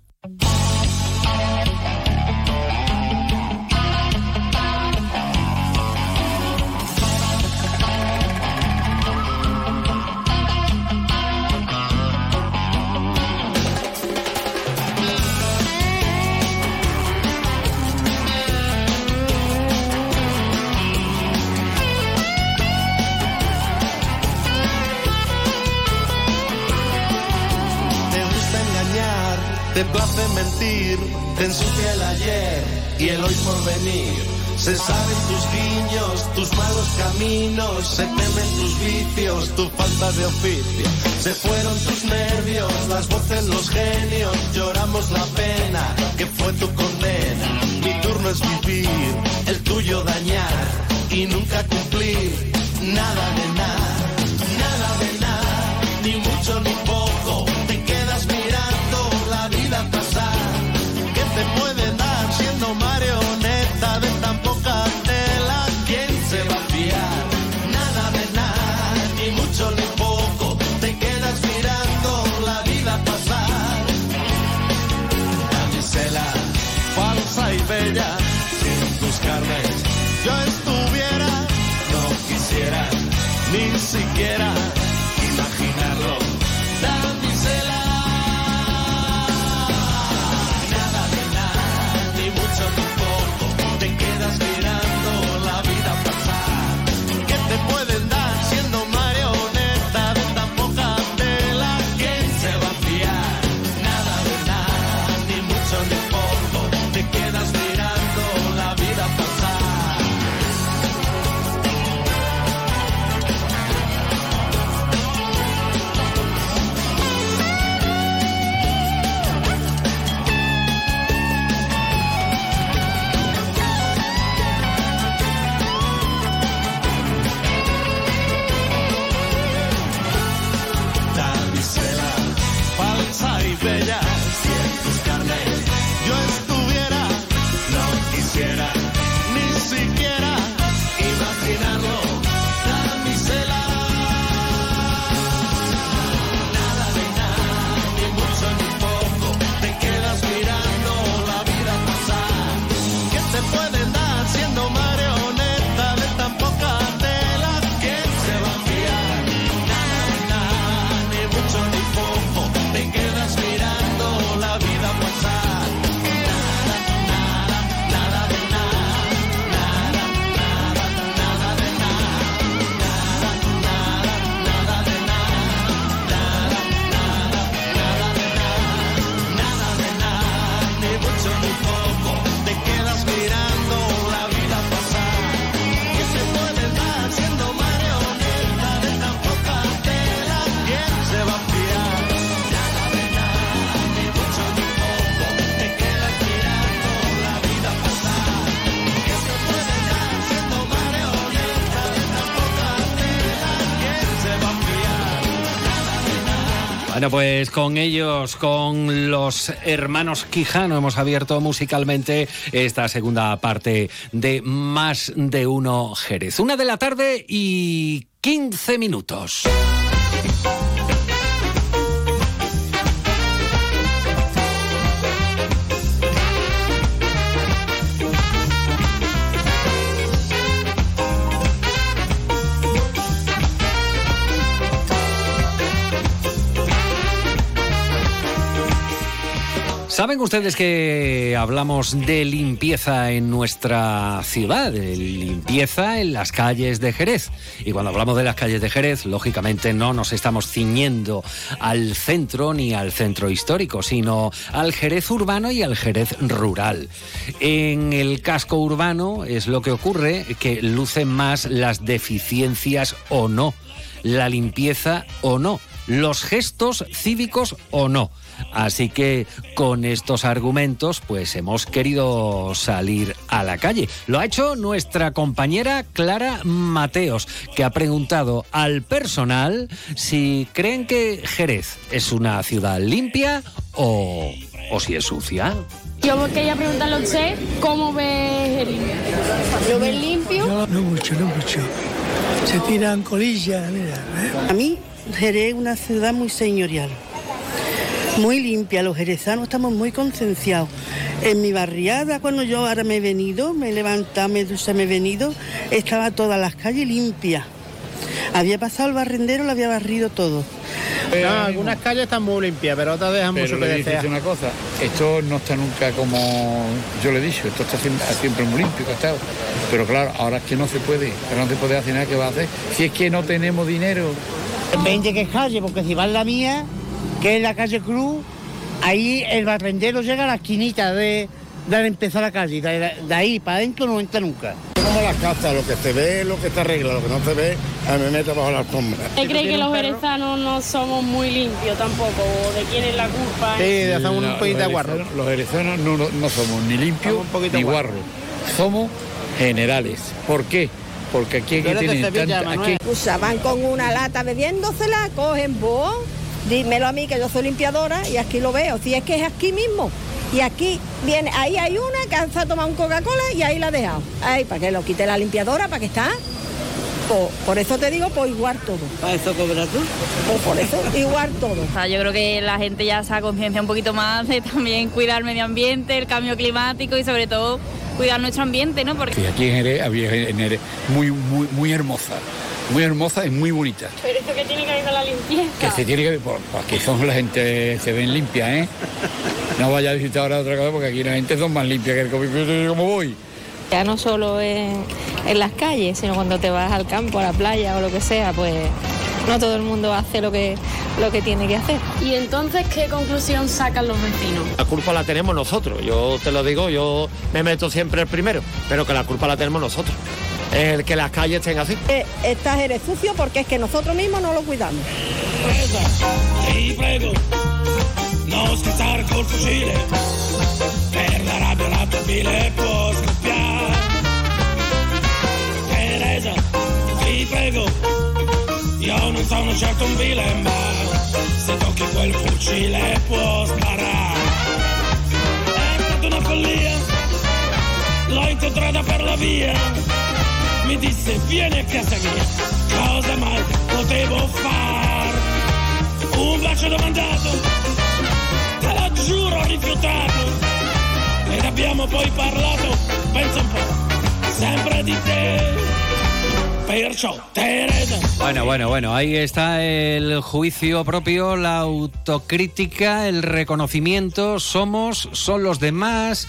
Te ensucia el ayer y el hoy por venir. Se saben tus guiños, tus malos caminos, se temen tus vicios, tu falta de oficio. Se fueron tus nervios, las voces, los genios, lloramos la pena que fue tu condena. Mi turno es vivir, el tuyo dañar y nunca cumplir nada de nada, nada de nada, ni mucho ni ¿Qué te puede Bueno, pues con ellos, con los hermanos Quijano, hemos abierto musicalmente esta segunda parte de Más de Uno Jerez. Una de la tarde y 15 minutos. ¿Saben ustedes que hablamos de limpieza en nuestra ciudad? De limpieza en las calles de Jerez. Y cuando hablamos de las calles de Jerez, lógicamente no nos estamos ciñendo al centro ni al centro histórico, sino al Jerez urbano y al Jerez rural. En el casco urbano es lo que ocurre que lucen más las deficiencias o no, la limpieza o no, los gestos cívicos o no. Así que con estos argumentos, pues hemos querido salir a la calle. Lo ha hecho nuestra compañera Clara Mateos, que ha preguntado al personal si creen que Jerez es una ciudad limpia o, o si es sucia. Yo quería preguntarle a usted cómo ve Jerez. ¿Lo ve limpio? No, no mucho, no mucho. Se tiran colillas, mira. ¿eh? A mí, Jerez es una ciudad muy señorial muy limpia. Los jerezanos estamos muy concienciados. En mi barriada, cuando yo ahora me he venido, me he levantado, me he me he venido, estaba todas las calles limpias. Había pasado el barrendero, lo había barrido todo. algunas calles están muy limpias, pero otras dejan mucho que desear. una cosa, esto no está nunca como yo le he dicho, esto está siempre, muy limpio, estado. Pero claro, ahora es que no se puede, pero no se puede hacer nada, ¿qué va a hacer? Si es que no tenemos dinero. Depende qué calle, porque si va en la mía, que es la calle Cruz, ahí el barrendero llega a la esquinita de, de empezar la calle, de, ahí para adentro no entra nunca. Como las casas, lo que se ve es lo que está arreglado, lo que no se ve, a mí me meto bajo la alfombra. ¿Usted cree que los jerezanos no somos muy limpios tampoco? ¿O de quién es la culpa? Sí, de hacemos un poquito de guarro. Los jerezanos no, no, somos ni limpios ni guarro. Somos generales. ¿Por qué? porque aquí hay que tener tanta, aquí... van con una lata bebiéndosela, cogen vos dímelo a mí que yo soy limpiadora y aquí lo veo. Si es que es aquí mismo. Y aquí viene, ahí hay una que ha tomado un Coca-Cola y ahí la ha dejado. Ay, para que lo quite la limpiadora, para que está. por eso te digo, pues igual todo. ¿Para eso cobras tú? Pues por eso, igual todo. O sea, yo creo que la gente ya se ha concienciado un poquito más de también cuidar el medio ambiente, el cambio climático y sobre todo cuidar nuestro ambiente, ¿no? Porque... Sí, aquí en Jerez había en muy, muy, muy hermosa muy hermosa y muy bonita. Pero esto que tiene que ver con la limpieza. Que se tiene que ver, pues, aquí son la gente se ven limpia, ¿eh? No vaya a visitar ahora otra cosa porque aquí la gente son más limpia que el como voy. Ya no solo en, en las calles, sino cuando te vas al campo, a la playa o lo que sea, pues no todo el mundo hace lo que, lo que tiene que hacer. ¿Y entonces qué conclusión sacan los vecinos? La culpa la tenemos nosotros, yo te lo digo, yo me meto siempre el primero, pero que la culpa la tenemos nosotros el que las calles estén así. Eh, estás eres sucio porque es que nosotros mismos no lo cuidamos. Ti prego, col fucile, per la rabbia la tua bile può scoppiare. Teresa, ti prego, io non sono certo un vile, ma se tocchi quel fucile può sparare. È stata una follia, l'ho incontrata per la via mi disse vieni a casa mia, cosa mai potevo fare? Un bacio domandato, te lo giuro rifiutato, ed abbiamo poi parlato, pensa un po', sempre di te. Bueno, bueno, bueno, ahí está el juicio propio, la autocrítica, el reconocimiento, somos, son los demás.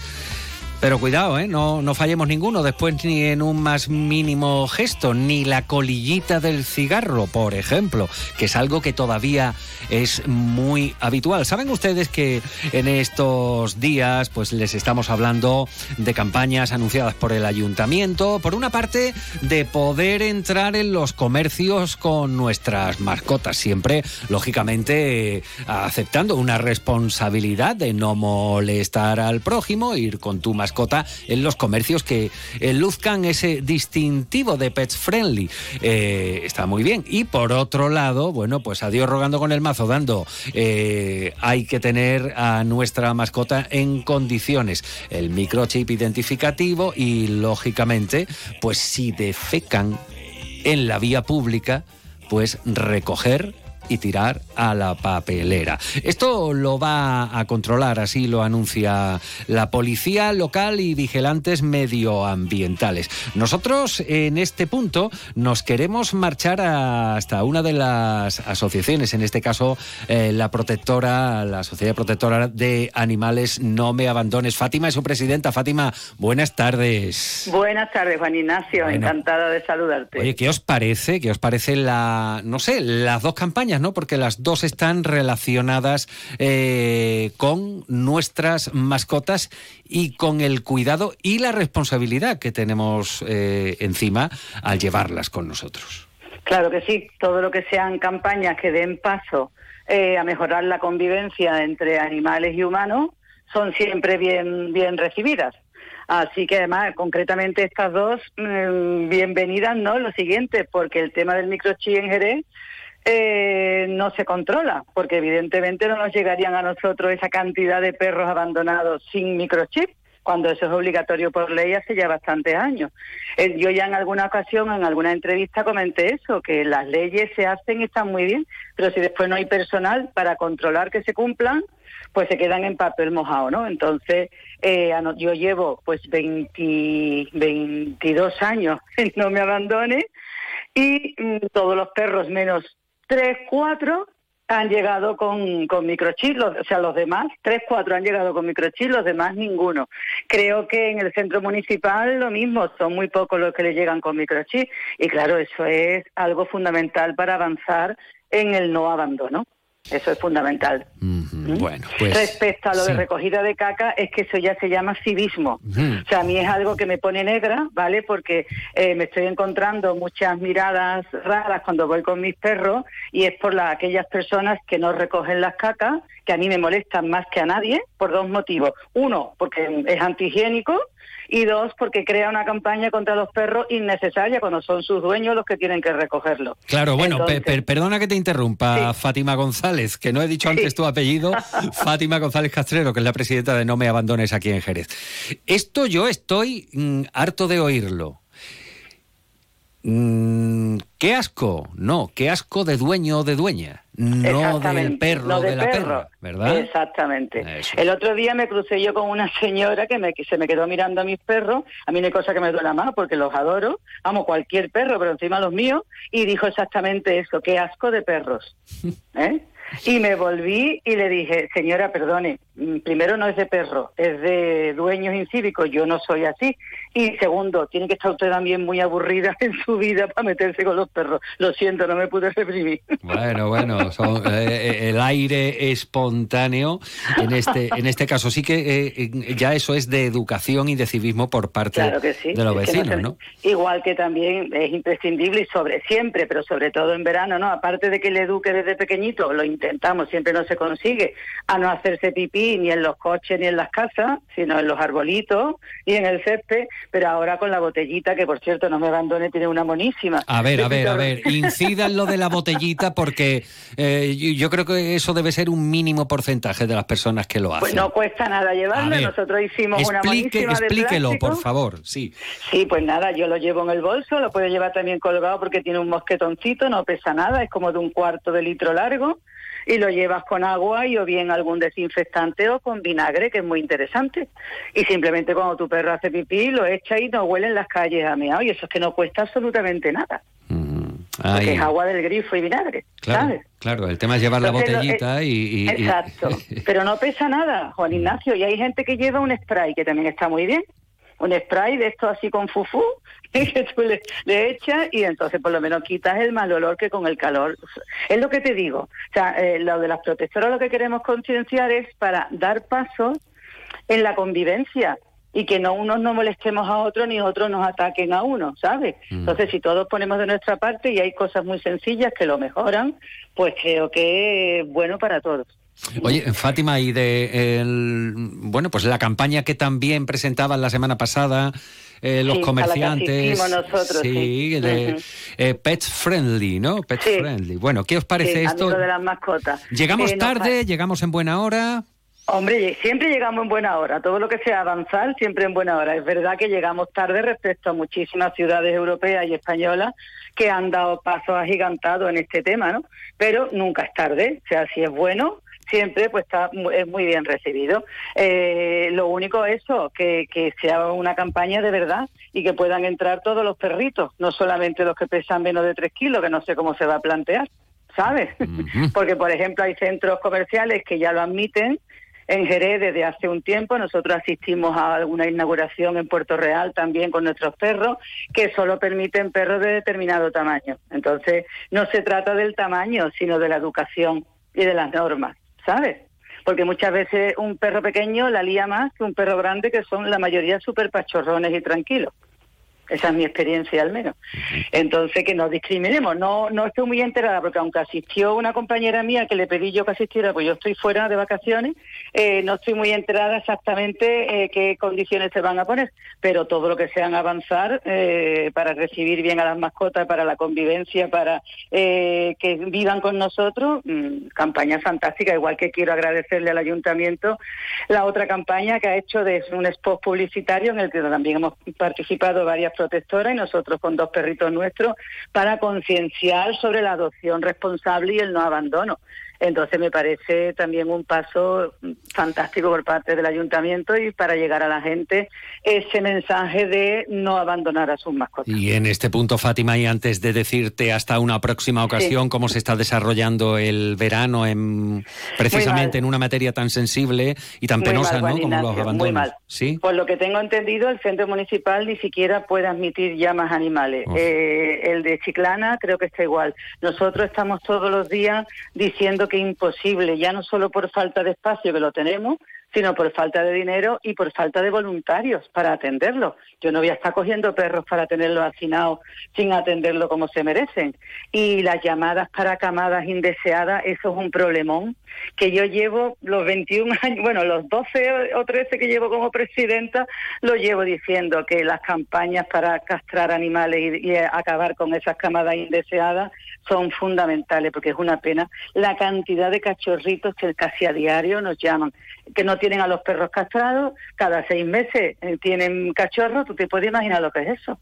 Pero cuidado, ¿eh? no, no fallemos ninguno después ni en un más mínimo gesto, ni la colillita del cigarro, por ejemplo, que es algo que todavía es muy habitual. Saben ustedes que en estos días pues les estamos hablando de campañas anunciadas por el ayuntamiento, por una parte de poder entrar en los comercios con nuestras mascotas, siempre lógicamente aceptando una responsabilidad de no molestar al prójimo, ir con tu mascota mascota en los comercios que eh, luzcan ese distintivo de pets friendly. Eh, está muy bien. Y por otro lado, bueno, pues adiós rogando con el mazo dando. Eh, hay que tener a nuestra mascota en condiciones. El microchip identificativo y, lógicamente, pues si defecan en la vía pública, pues recoger y tirar a la papelera. Esto lo va a controlar, así lo anuncia la policía local y vigilantes medioambientales. Nosotros en este punto nos queremos marchar hasta una de las asociaciones, en este caso eh, la protectora, la Sociedad Protectora de Animales No Me Abandones. Fátima es su presidenta. Fátima, buenas tardes. Buenas tardes, Juan Ignacio. Encantada de saludarte. Oye, ¿qué os parece? ¿Qué os parece la, no sé, las dos campañas? ¿No? Porque las dos están relacionadas eh, con nuestras mascotas y con el cuidado y la responsabilidad que tenemos eh, encima al llevarlas con nosotros. Claro que sí, todo lo que sean campañas que den paso eh, a mejorar la convivencia entre animales y humanos son siempre bien, bien recibidas. Así que además, concretamente estas dos, mm, bienvenidas, ¿no? Lo siguiente, porque el tema del microchip en Jerez eh, no se controla, porque evidentemente no nos llegarían a nosotros esa cantidad de perros abandonados sin microchip, cuando eso es obligatorio por ley hace ya bastantes años. Eh, yo ya en alguna ocasión, en alguna entrevista comenté eso, que las leyes se hacen y están muy bien, pero si después no hay personal para controlar que se cumplan, pues se quedan en papel mojado, ¿no? Entonces, eh, yo llevo pues 20, 22 años en No Me Abandone y mm, todos los perros menos tres, cuatro han llegado con, con microchip, o sea, los demás, tres, cuatro han llegado con microchip, los demás ninguno. Creo que en el centro municipal lo mismo, son muy pocos los que le llegan con microchip y claro, eso es algo fundamental para avanzar en el no abandono. Eso es fundamental. ¿Mm? Bueno, pues, Respecto a lo de recogida de caca, es que eso ya se llama civismo. O sea, a mí es algo que me pone negra, ¿vale? Porque eh, me estoy encontrando muchas miradas raras cuando voy con mis perros y es por aquellas personas que no recogen las cacas, que a mí me molestan más que a nadie, por dos motivos. Uno, porque es antihigiénico y dos, porque crea una campaña contra los perros innecesaria cuando son sus dueños los que tienen que recogerlo. Claro, bueno, perdona que te interrumpa, Fátima González, que no he dicho antes tu apellido, Fátima González Castrero, que es la presidenta de No Me Abandones aquí en Jerez. Esto yo estoy mm, harto de oírlo. Mm, qué asco, no, qué asco de dueño o de dueña, no del perro o de, la perra, ¿verdad? Exactamente. El otro día me crucé yo con una señora que, me, que se me quedó mirando a mis perros, a mí no hay cosa que me duela más porque los adoro, amo cualquier perro, pero encima los míos, y dijo exactamente eso, qué asco de perros. ¿Eh? Y me volví y le dije, señora, perdone, primero no es de perro, es de dueños incívicos, yo no soy así. Y segundo, tiene que estar usted también muy aburrida en su vida para meterse con los perros. Lo siento, no me pude reprimir. Bueno, bueno, son, eh, eh, el aire espontáneo, en este, en este caso sí que eh, ya eso es de educación y de civismo por parte de los vecinos, no, Igual que también es imprescindible y sobre siempre, pero sobre todo en verano, ¿no? Aparte de que le eduque desde pequeñito, lo intentamos, siempre no se consigue, a no hacerse pipí ni en los coches ni en las casas, sino en los arbolitos y en el césped, pero ahora con la botellita, que por cierto no me abandone, tiene una monísima. A ver, a ver, a ver, incidan lo de la botellita porque eh, yo creo que eso debe ser un mínimo porcentaje de las personas que lo pues hacen. Pues no cuesta nada llevarlo, nosotros hicimos una monísima Explíquelo, por favor, sí. Sí, pues nada, yo lo llevo en el bolso, lo puedo llevar también colgado porque tiene un mosquetoncito, no pesa nada, es como de un cuarto de litro largo y lo llevas con agua y o bien algún desinfectante o con vinagre, que es muy interesante. Y simplemente cuando tu perro hace pipí, lo echa y no huele en las calles a meado. Y eso es que no cuesta absolutamente nada. Mm, Porque es agua del grifo y vinagre, claro, ¿sabes? Claro, el tema es llevar la botellita y, Exacto, pero no pesa nada, Juan mm. Ignacio. Y hay gente que lleva un spray, que también está muy bien un spray de esto así con fufú que tú le, echas y entonces por lo menos quitas el mal olor que con el calor. Es lo que te digo. O sea, eh, lo de las protectoras lo que queremos concienciar es para dar paso en la convivencia y que no unos no molestemos a otros ni otros nos ataquen a uno, ¿sabes? Mm. Entonces, si todos ponemos de nuestra parte y hay cosas muy sencillas que lo mejoran, pues creo que es bueno para todos. Oye, Fátima, y de el, bueno, pues la campaña que también presentaban la semana pasada eh, los comerciantes. nosotros, sí, de eh, Pet Friendly, ¿no? Pet Friendly. Bueno, ¿qué os parece esto? de las mascotas. ¿Llegamos Eh, nos tarde? ¿Llegamos en buena hora? Hombre, siempre llegamos en buena hora. Todo lo que sea avanzar, siempre en buena hora. Es verdad que llegamos tarde respecto a muchísimas ciudades europeas y españolas que han dado pasos agigantados en este tema, ¿no? Pero nunca es tarde. O sea, si es bueno, siempre pues está es muy bien recibido. Eh, lo único es eso, que, que sea una campaña de verdad y que puedan entrar todos los perritos, no solamente los que pesan menos de tres kilos, que no sé cómo se va a plantear, ¿sabes? Porque, por ejemplo, hay centros comerciales que ya lo admiten. En Jerez desde hace un tiempo nosotros asistimos a alguna inauguración en Puerto Real también con nuestros perros que solo permiten perros de determinado tamaño. Entonces no se trata del tamaño sino de la educación y de las normas, ¿sabes? Porque muchas veces un perro pequeño la lía más que un perro grande que son la mayoría súper pachorrones y tranquilos. Esa es mi experiencia al menos. Entonces, que no discriminemos. No, no estoy muy enterada porque aunque asistió una compañera mía que le pedí yo que asistiera, pues yo estoy fuera de vacaciones, eh, no estoy muy enterada exactamente eh, qué condiciones se van a poner. Pero todo lo que sean avanzar eh, para recibir bien a las mascotas, para la convivencia, para que vivan con nosotros, mm, campaña fantástica. Igual que quiero agradecerle al ayuntamiento la otra campaña que ha hecho de un spot publicitario en el que también hemos participado varias protectoras y nosotros con dos perritos nuestros para concienciar sobre la adopción responsable y el no abandono. Entonces me parece también un paso fantástico por parte del ayuntamiento y para llegar a la gente ese mensaje de no abandonar a sus mascotas. Y en este punto, Fátima, y antes de decirte hasta una próxima ocasión cómo se está desarrollando el verano en precisamente en una materia tan sensible y tan Muy penosa, mal, ¿no? Como los muy abandonos. mal. Sí. Por lo que tengo entendido, el centro municipal ni siquiera puede admitir ya más animales. Eh, el de Chiclana creo que está igual. Nosotros estamos todos los días diciendo que es imposible, ya no solo por falta de espacio que lo tenemos, sino por falta de dinero y por falta de voluntarios para atenderlo. Yo no voy a estar cogiendo perros para tenerlos hacinados sin atenderlo como se merecen. Y las llamadas para camadas indeseadas, eso es un problemón que yo llevo los 21 años, bueno, los 12 o 13 que llevo como presidenta, lo llevo diciendo que las campañas para castrar animales y, y acabar con esas camadas indeseadas son fundamentales, porque es una pena la cantidad de cachorritos que casi a diario nos llaman, que no tienen a los perros castrados, cada seis meses eh, tienen cachorros, tú te puedes imaginar lo que es eso.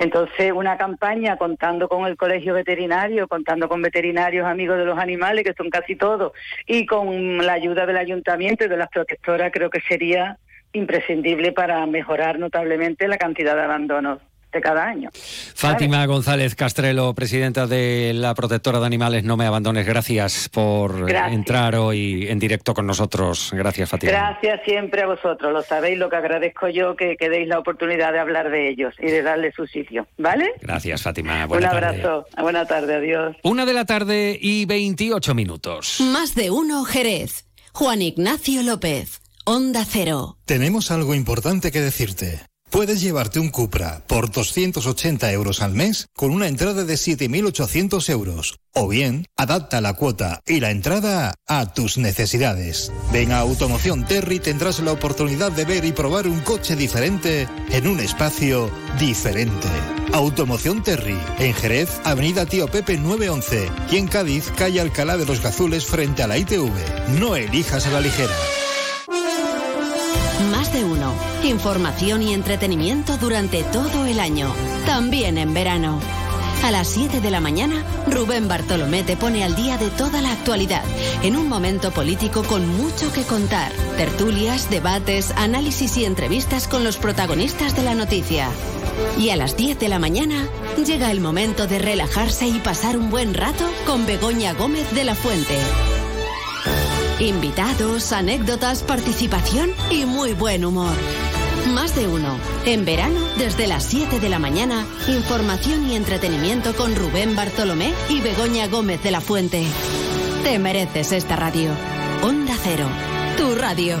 Entonces, una campaña contando con el colegio veterinario, contando con veterinarios amigos de los animales, que son casi todos, y con la ayuda del ayuntamiento y de las protectoras, creo que sería imprescindible para mejorar notablemente la cantidad de abandonos de cada año. Fátima González Castrelo, presidenta de la Protectora de Animales No Me Abandones, gracias por Gracias. entrar hoy en directo con nosotros. Gracias, Fátima. Gracias siempre a vosotros, lo sabéis, lo que agradezco yo que, que deis la oportunidad de hablar de ellos y de darle su sitio, ¿vale? Gracias, Fátima. Un tarde. abrazo, buena tarde, adiós. Una de la tarde y 28 minutos. Más de uno Jerez. Juan Ignacio López. Onda Cero. Tenemos algo importante que decirte. Puedes llevarte un Cupra por 280 euros al mes con una entrada de 7.800 euros. O bien, adapta la cuota y la entrada a tus necesidades. Ven a Automoción Terry y tendrás la oportunidad de ver y probar un coche diferente en un espacio diferente. Automoción Terry, en Jerez, Avenida Tío Pepe 911 y en Cádiz, calle Alcalá de los Gazules frente a la ITV. No elijas a la ligera. Más de uno. Información y entretenimiento durante todo el año. También en verano. A las 7 de la mañana, Rubén Bartolomé te pone al día de toda la actualidad, en un momento político con mucho que contar. Tertulias, debates, análisis y entrevistas con los protagonistas de la noticia. Y a las 10 de la mañana, llega el momento de relajarse y pasar un buen rato con Begoña Gómez de la Fuente. Invitados, anécdotas, participación y muy buen humor. Más de uno. En verano, desde las 7 de la mañana, información y entretenimiento con Rubén Bartolomé y Begoña Gómez de la Fuente. Te mereces esta radio. Onda Cero, tu radio.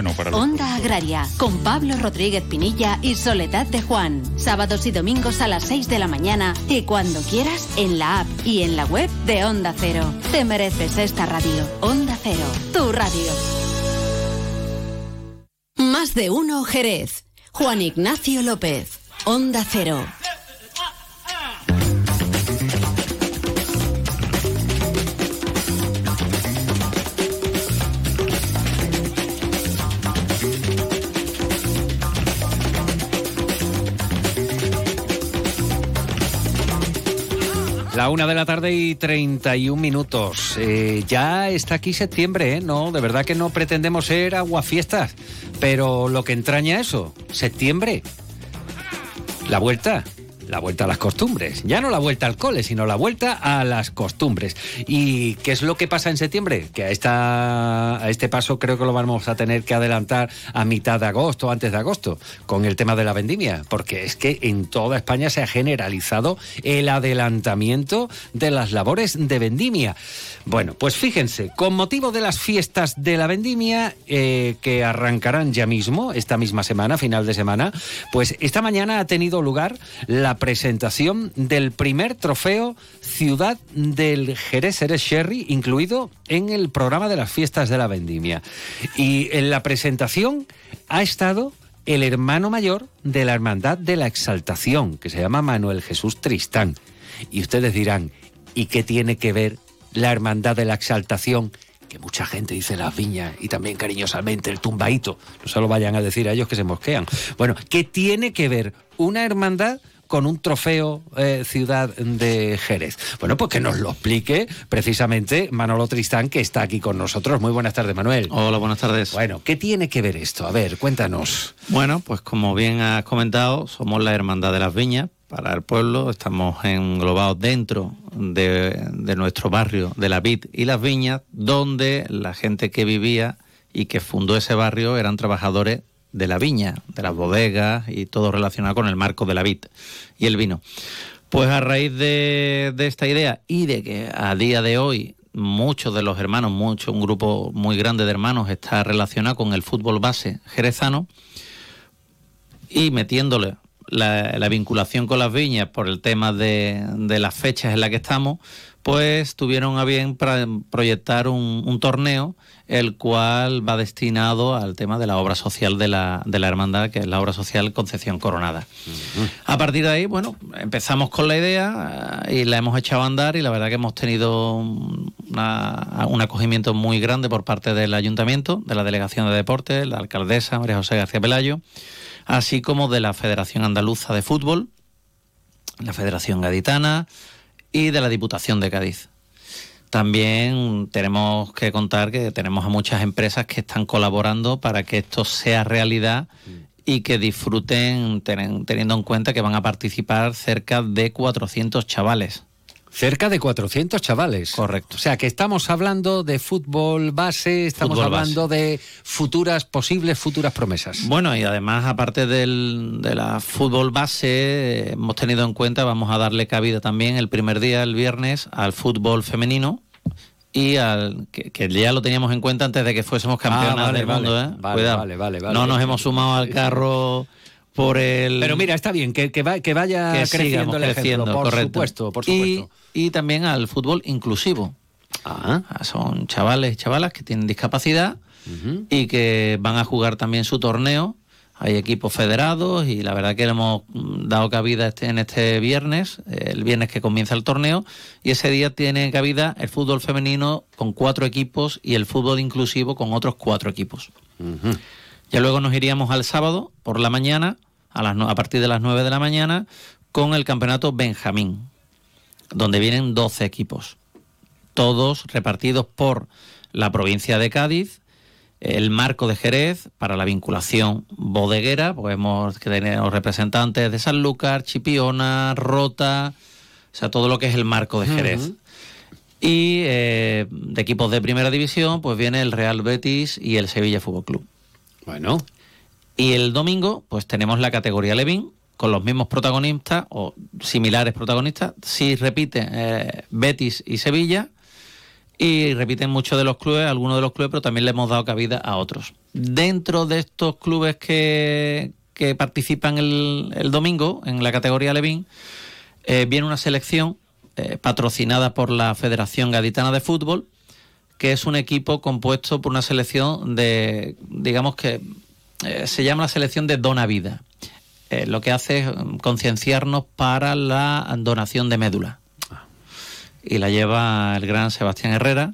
para los Onda Agraria, con Pablo Rodríguez Pinilla y Soledad de Juan. Sábados y domingos a las 6 de la mañana y cuando quieras en la app y en la web de Onda Cero. Te mereces esta radio. Onda Cero, tu radio. Más de uno Jerez. Juan Ignacio López. Onda Cero. La una de la tarde y 31 minutos. Eh, ya está aquí septiembre, ¿eh? No, de verdad que no pretendemos ser aguafiestas. Pero lo que entraña eso, septiembre. La vuelta. La vuelta a las costumbres. Ya no la vuelta al cole, sino la vuelta a las costumbres. ¿Y qué es lo que pasa en septiembre? Que a, esta, a este paso creo que lo vamos a tener que adelantar a mitad de agosto, antes de agosto, con el tema de la vendimia. Porque es que en toda España se ha generalizado el adelantamiento de las labores de vendimia. Bueno, pues fíjense, con motivo de las fiestas de la vendimia eh, que arrancarán ya mismo, esta misma semana, final de semana, pues esta mañana ha tenido lugar la presentación del primer trofeo Ciudad del Jerez Jerez Sherry, incluido en el programa de las fiestas de la vendimia. Y en la presentación ha estado el hermano mayor de la Hermandad de la Exaltación, que se llama Manuel Jesús Tristán. Y ustedes dirán, ¿y qué tiene que ver la Hermandad de la Exaltación? Que mucha gente dice las viñas y también cariñosamente el tumbaíto. No se lo vayan a decir a ellos que se mosquean. Bueno, ¿qué tiene que ver una hermandad con un trofeo eh, Ciudad de Jerez? Bueno, pues que nos lo explique precisamente Manolo Tristán, que está aquí con nosotros. Muy buenas tardes, Manuel. Hola, buenas tardes. Bueno, ¿qué tiene que ver esto? A ver, cuéntanos. Bueno, pues como bien has comentado, somos la Hermandad de las Viñas para el pueblo, estamos englobados dentro de, de nuestro barrio de la Vid y las Viñas, donde la gente que vivía y que fundó ese barrio eran trabajadores de la viña, de las bodegas y todo relacionado con el marco de la vid y el vino. Pues a raíz de, de esta idea y de que a día de hoy muchos de los hermanos, mucho, un grupo muy grande de hermanos está relacionado con el fútbol base jerezano y metiéndole la, la vinculación con las viñas por el tema de, de las fechas en las que estamos, pues tuvieron a bien proyectar un, un torneo el cual va destinado al tema de la obra social de la, de la hermandad, que es la obra social Concepción Coronada. A partir de ahí, bueno, empezamos con la idea eh, y la hemos echado a andar y la verdad que hemos tenido una- un acogimiento muy grande por parte del ayuntamiento, de la Delegación de Deportes, la alcaldesa María José García Pelayo, así como de la Federación Andaluza de Fútbol, la Federación Gaditana y de la Diputación de Cádiz. También tenemos que contar que tenemos a muchas empresas que están colaborando para que esto sea realidad y que disfruten teniendo en cuenta que van a participar cerca de 400 chavales. Cerca de 400 chavales. Correcto. O sea, que estamos hablando de fútbol base, estamos Fútbol hablando de futuras, posibles futuras promesas. Bueno, y además, aparte del, de la fútbol base, eh, hemos tenido en cuenta, vamos a darle cabida también el primer día, el viernes, al fútbol femenino y al que, que ya lo teníamos en cuenta antes de que fuésemos campeonas Ah, vale, del vale. mundo, ¿eh? Vale, Cuidado. vale, vale, vale. no nos hemos sumado al carro por el Pero mira, está bien, que, que, va- que vaya que creciendo el ejemplo, creciendo, por correcto. supuesto, por Y- supuesto. Y, también al fútbol inclusivo. Ah. Son chavales y chavalas que tienen discapacidad y que van a jugar también su torneo. Hay equipos federados y la verdad que le hemos dado cabida este, en este viernes, el viernes que comienza el torneo, y ese día tiene cabida el fútbol femenino con cuatro equipos y el fútbol inclusivo con otros cuatro equipos. Ya luego nos iríamos al sábado por la mañana a, las, no- a partir de las 9 de la mañana con el campeonato Benjamín, donde vienen 12 equipos, todos repartidos por la provincia de Cádiz, el marco de Jerez para la vinculación bodeguera, pues hemos que tenemos representantes de Sanlúcar, Chipiona, Rota, o sea, todo lo que es el marco de Jerez. Y eh, de equipos de primera división, pues viene el Real Betis y el Sevilla Fútbol Club. Bueno. Y el domingo, pues tenemos la categoría Levin con los mismos protagonistas o similares protagonistas. Sí repiten eh, Betis y Sevilla y repiten muchos de los clubes, algunos de los clubes, pero también le hemos dado cabida a otros. Dentro de estos clubes que, que participan el, domingo en la categoría Levin, eh, viene una selección eh, patrocinada por la Federación Gaditana de Fútbol, que es un equipo compuesto por una selección de, digamos que eh, se llama la selección de Dona Vida. Eh, lo que hace es mm, concienciarnos para la donación de médula. Y la lleva el gran Sebastián Herrera.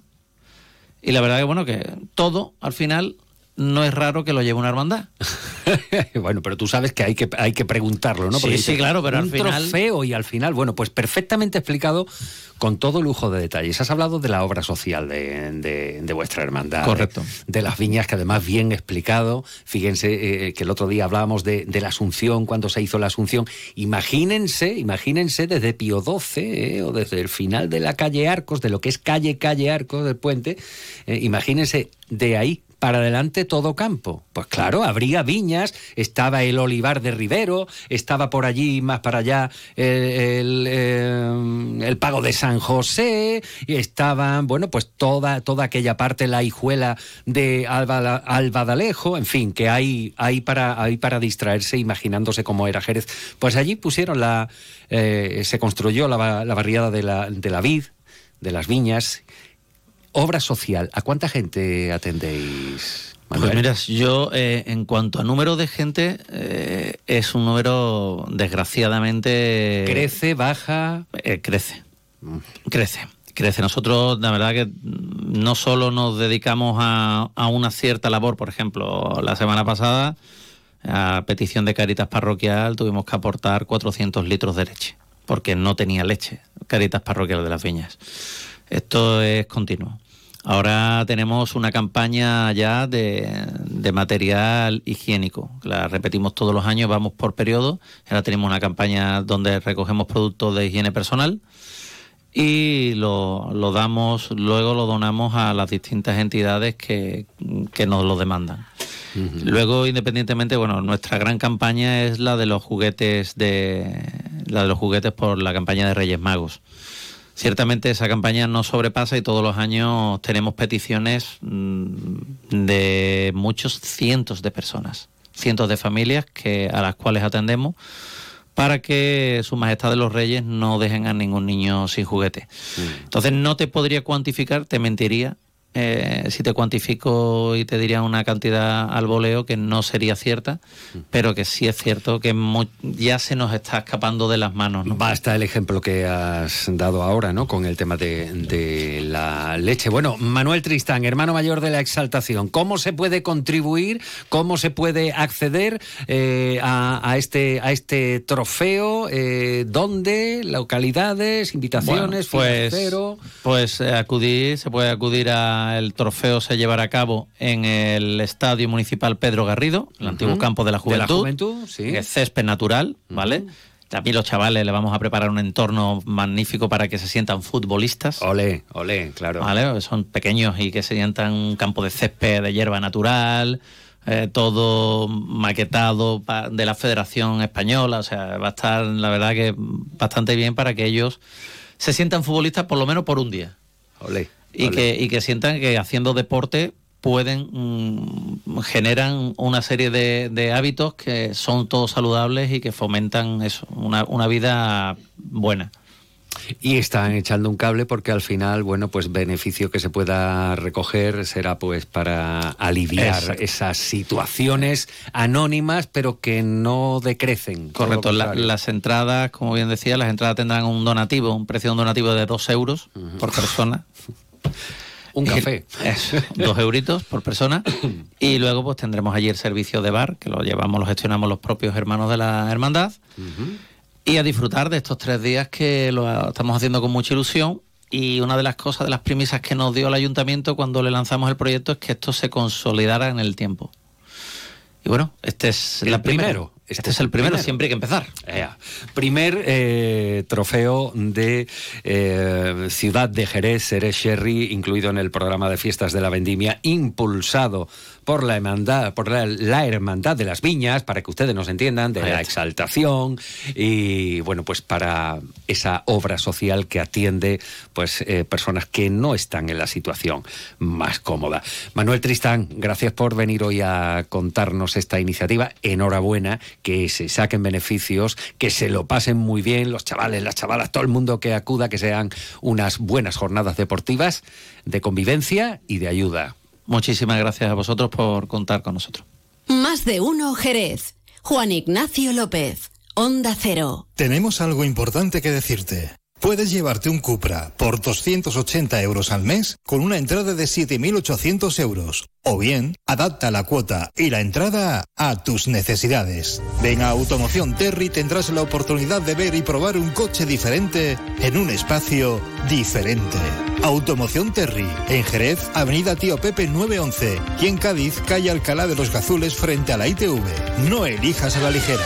Y la verdad que, bueno, que todo al final no es raro que lo lleve una hermandad. bueno, pero tú sabes que hay que, hay que preguntarlo, ¿no? Sí, sí, claro, pero al un final- trofeo y al final, bueno, pues perfectamente explicado con todo lujo de detalles. Has hablado de la obra social de, de- de vuestra hermandad. Correcto. De, de las viñas, que además bien explicado. Fíjense eh, que el otro día hablábamos de, de la Asunción, cuando se hizo la Asunción. Imagínense, imagínense desde Pío XII eh, o desde el final de la calle Arcos, de lo que es calle, calle Arcos del puente, eh, imagínense de ahí para adelante todo campo. Pues claro, habría viñas, estaba el olivar de Rivero, estaba por allí más para allá eh, el, eh, el pago de San José, y estaban, bueno, pues toda, toda aquella parte, la hijuela de Alba, Albadalejo, en fin, que hay, hay, para, hay para distraerse imaginándose cómo era Jerez. Pues allí pusieron la, eh, se construyó la, la barriada de la, de la vid, de las viñas, obra social. ¿A cuánta gente atendéis? Pues Manuel? mira, yo eh, en cuanto a número de gente, eh, es un número desgraciadamente... ¿Crece, baja? Eh, crece, crece, crece. Nosotros, la verdad que no solo nos dedicamos a, a una cierta labor, por ejemplo, la semana pasada, a petición de Caritas Parroquial, tuvimos que aportar 400 litros de leche, porque no tenía leche, Caritas Parroquial de las Viñas. Esto es continuo. Ahora tenemos una campaña ya de, de material higiénico. La repetimos todos los años, vamos por periodo. Ahora tenemos una campaña donde recogemos productos de higiene personal y lo, lo damos, luego lo donamos a las distintas entidades que, que nos lo demandan. Luego, independientemente, bueno, nuestra gran campaña es la de los juguetes de la de los juguetes por la campaña de Reyes Magos. Ciertamente esa campaña no sobrepasa y todos los años tenemos peticiones mm, de muchos cientos de personas, cientos de familias que a las cuales atendemos para que Su Majestad de los Reyes no dejen a ningún niño sin juguete. Entonces no te podría cuantificar, te mentiría eh, si te cuantifico y te diría una cantidad al voleo que no sería cierta, pero que sí es cierto que ya se nos está escapando de las manos. ¿no? Basta el ejemplo que has dado ahora, ¿no? Con el tema de, de la leche. Bueno, Manuel Tristán, hermano mayor de la Exaltación, ¿cómo se puede contribuir, cómo se puede acceder eh, a, a este, a este trofeo? Eh, ¿Dónde? ¿Localidades? ¿Invitaciones? Bueno, pues, financiero? pues eh, acudir, se puede acudir a el trofeo se llevará a cabo en el Estadio Municipal Pedro Garrido, el antiguo campo de la De la Juventud, Juventud, sí. que es césped natural, ¿vale? También los chavales le vamos a preparar un entorno magnífico para que se sientan futbolistas. Olé, olé, claro. ¿Vale? Son pequeños y que se sientan un campo de césped de hierba natural, eh, todo maquetado de la Federación Española. O sea, va a estar, la verdad, que bastante bien para que ellos se sientan futbolistas por lo menos por un día. Olé, Y que, y que sientan que haciendo deporte pueden, mm, generan una serie de, de hábitos que son todos saludables y que fomentan eso, una, una vida buena. Y están echando un cable porque al final, bueno, pues beneficio que se pueda recoger será pues para aliviar Exacto. esas situaciones anónimas pero que no decrecen. Correcto, la- las entradas, como bien decía, las entradas tendrán un donativo, un precio de un donativo de dos euros por persona. Un café. Eso, dos euritos por persona. Y luego pues tendremos allí el servicio de bar, que lo llevamos, lo gestionamos los propios hermanos de la hermandad. Y a disfrutar de estos tres días que lo estamos haciendo con mucha ilusión. Y una de las cosas, de las premisas que nos dio el ayuntamiento cuando le lanzamos el proyecto es que esto se consolidara en el tiempo. Y bueno, este es El la primera- primero. Este, es el primero, siempre hay que empezar. Ea. Primer eh, trofeo de eh, Ciudad de Jerez, Seré Sherry, incluido en el programa de fiestas de la vendimia, impulsado por la hermandad, por la, la hermandad de las viñas, para que ustedes nos entiendan, de la exaltación y bueno, pues para esa obra social que atiende pues eh, personas que no están en la situación más cómoda. Manuel Tristán, gracias por venir hoy a contarnos esta iniciativa. Enhorabuena, que se saquen beneficios, que se lo pasen muy bien los chavales, las chavalas, todo el mundo que acuda, que sean unas buenas jornadas deportivas de convivencia y de ayuda. Muchísimas gracias a vosotros por contar con nosotros. Más de uno Jerez. Juan Ignacio López. Onda Cero. Tenemos algo importante que decirte. Puedes llevarte un Cupra por 280 euros al mes con una entrada de 7.800 euros. O bien, adapta la cuota y la entrada a tus necesidades. Ven a Automoción Terry y tendrás la oportunidad de ver y probar un coche diferente en un espacio diferente. Automoción Terry, en Jerez, Avenida Tío Pepe 911 y en Cádiz, calle Alcalá de los Gazules frente a la ITV. No elijas a la ligera.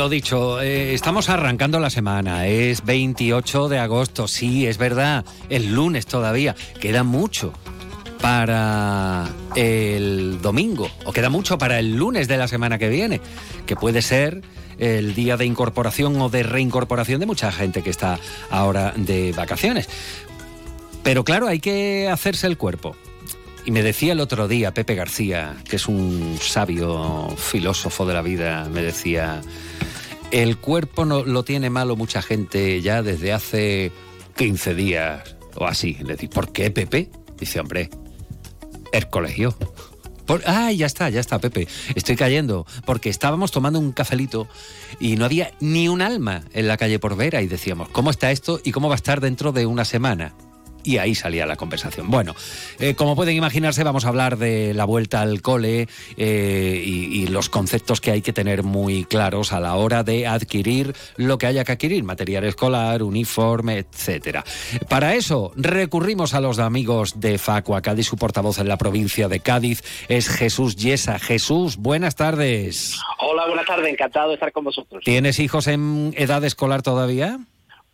Lo dicho, eh, estamos arrancando la semana, es 28 de agosto, sí, es verdad, es lunes todavía, queda mucho para el domingo, o queda mucho para el lunes de la semana que viene, que puede ser el día de incorporación o de reincorporación de mucha gente que está ahora de vacaciones. Pero claro, hay que hacerse el cuerpo. Y me decía el otro día Pepe García, que es un sabio filósofo de la vida, me decía, el cuerpo no, lo tiene malo mucha gente ya desde hace 15 días o así. Le ¿por qué, Pepe? Dice, hombre, el colegio. Por- ah, ya está, ya está, Pepe. Estoy cayendo. Porque estábamos tomando un cafelito y no había ni un alma en la calle por Vera y decíamos, ¿cómo está esto y cómo va a estar dentro de una semana? Y ahí salía la conversación. Bueno, eh, como pueden imaginarse, vamos a hablar de la vuelta al cole eh, y, y los conceptos que hay que tener muy claros a la hora de adquirir lo que haya que adquirir, material escolar, uniforme, etcétera. Para eso recurrimos a los amigos de Facua Cádiz, su portavoz en la provincia de Cádiz es Jesús Yesa. Jesús, buenas tardes. Hola, buenas tardes, encantado de estar con vosotros. ¿Tienes hijos en edad escolar todavía?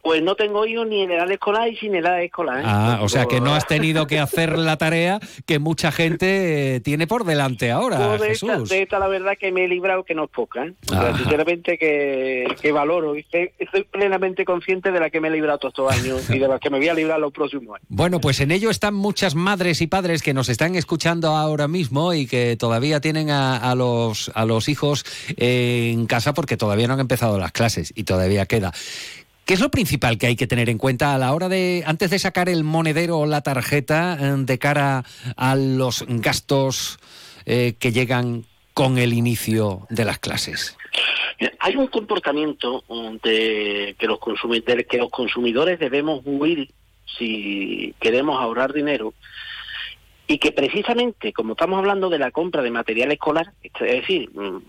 Pues no tengo hijos ni en edad escolar y sin edad escolar. ¿eh? Ah, o sea que no has tenido que hacer la tarea que mucha gente eh, tiene por delante ahora, de, esta, de esta la verdad que me he librado que no es poca. ¿eh? O sea, Ajá. sinceramente que, que valoro y estoy, estoy plenamente consciente de la que me he librado todos estos años y de la que me voy a librar los próximos años. Bueno, pues en ello están muchas madres y padres que nos están escuchando ahora mismo y que todavía tienen a, a los, a los hijos en casa porque todavía no han empezado las clases y todavía queda. ¿Qué es lo principal que hay que tener en cuenta a la hora de, antes de sacar el monedero o la tarjeta, eh, de cara a los gastos eh, que llegan con el inicio de las clases? Hay un comportamiento um, de que los, consumi- del que los consumidores debemos huir si queremos ahorrar dinero y que precisamente, como estamos hablando de la compra de material escolar, es decir, mm,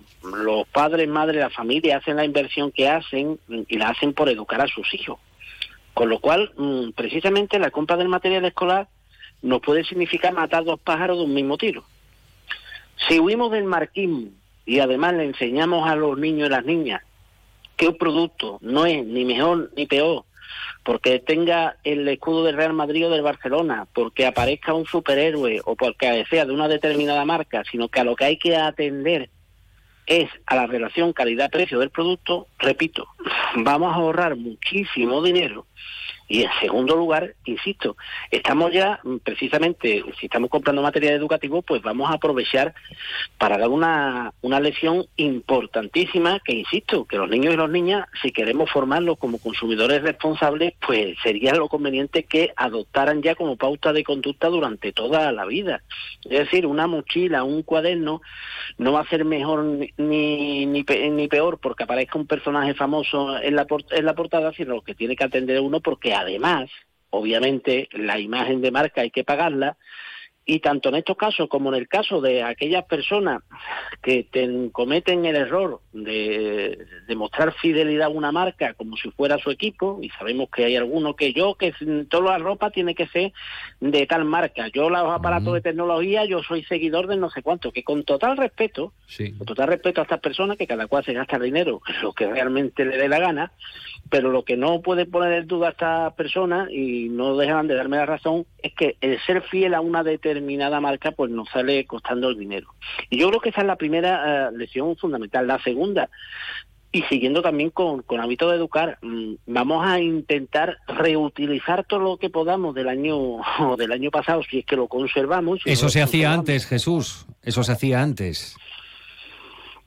los padres, madres, la familia hacen la inversión que hacen y la hacen por educar a sus hijos. Con lo cual, mm, precisamente la compra del material escolar nos puede significar matar dos pájaros de un mismo tiro. Si huimos del marquismo y además le enseñamos a los niños y las niñas que un producto no es ni mejor ni peor porque tenga el escudo del Real Madrid o del Barcelona, porque aparezca un superhéroe o porque sea de una determinada marca, sino que a lo que hay que atender es a la relación calidad-precio del producto, repito, vamos a ahorrar muchísimo dinero y en segundo lugar, insisto, estamos ya mm, precisamente, si estamos comprando material educativo, pues vamos a aprovechar para dar una, una lección importantísima que, insisto, que los niños y las niñas, si queremos formarlos como consumidores responsables, pues sería lo conveniente que adoptaran ya como pauta de conducta durante toda la vida. Es decir, una mochila, un cuaderno, no va a ser mejor ni, ni, peor porque aparezca un personaje famoso en la, en la portada, sino que tiene que atender uno porque además, obviamente, la imagen de marca hay que pagarla. Y tanto en estos casos como en el caso de aquellas personas que cometen el error de, demostrar fidelidad a una marca como si fuera su equipo, y sabemos que hay algunos que yo, que toda la ropa tiene que ser de tal marca, yo los aparatos de tecnología, yo soy seguidor de no sé cuánto, que con total respeto, con total respeto a estas personas, que cada cual se gasta dinero lo que realmente le dé la gana, pero lo que no puede poner en duda a estas personas, y no dejan de darme la razón, es que el ser fiel a una determinada marca pues nos sale costando el dinero. Y yo creo que esa es la primera uh, lección fundamental. La segunda, y siguiendo también con, con hábito de educar, mmm, vamos a intentar reutilizar todo lo que podamos del año del año pasado, si es que lo conservamos. Si Eso no se hacía antes, Jesús. Eso se hacía antes.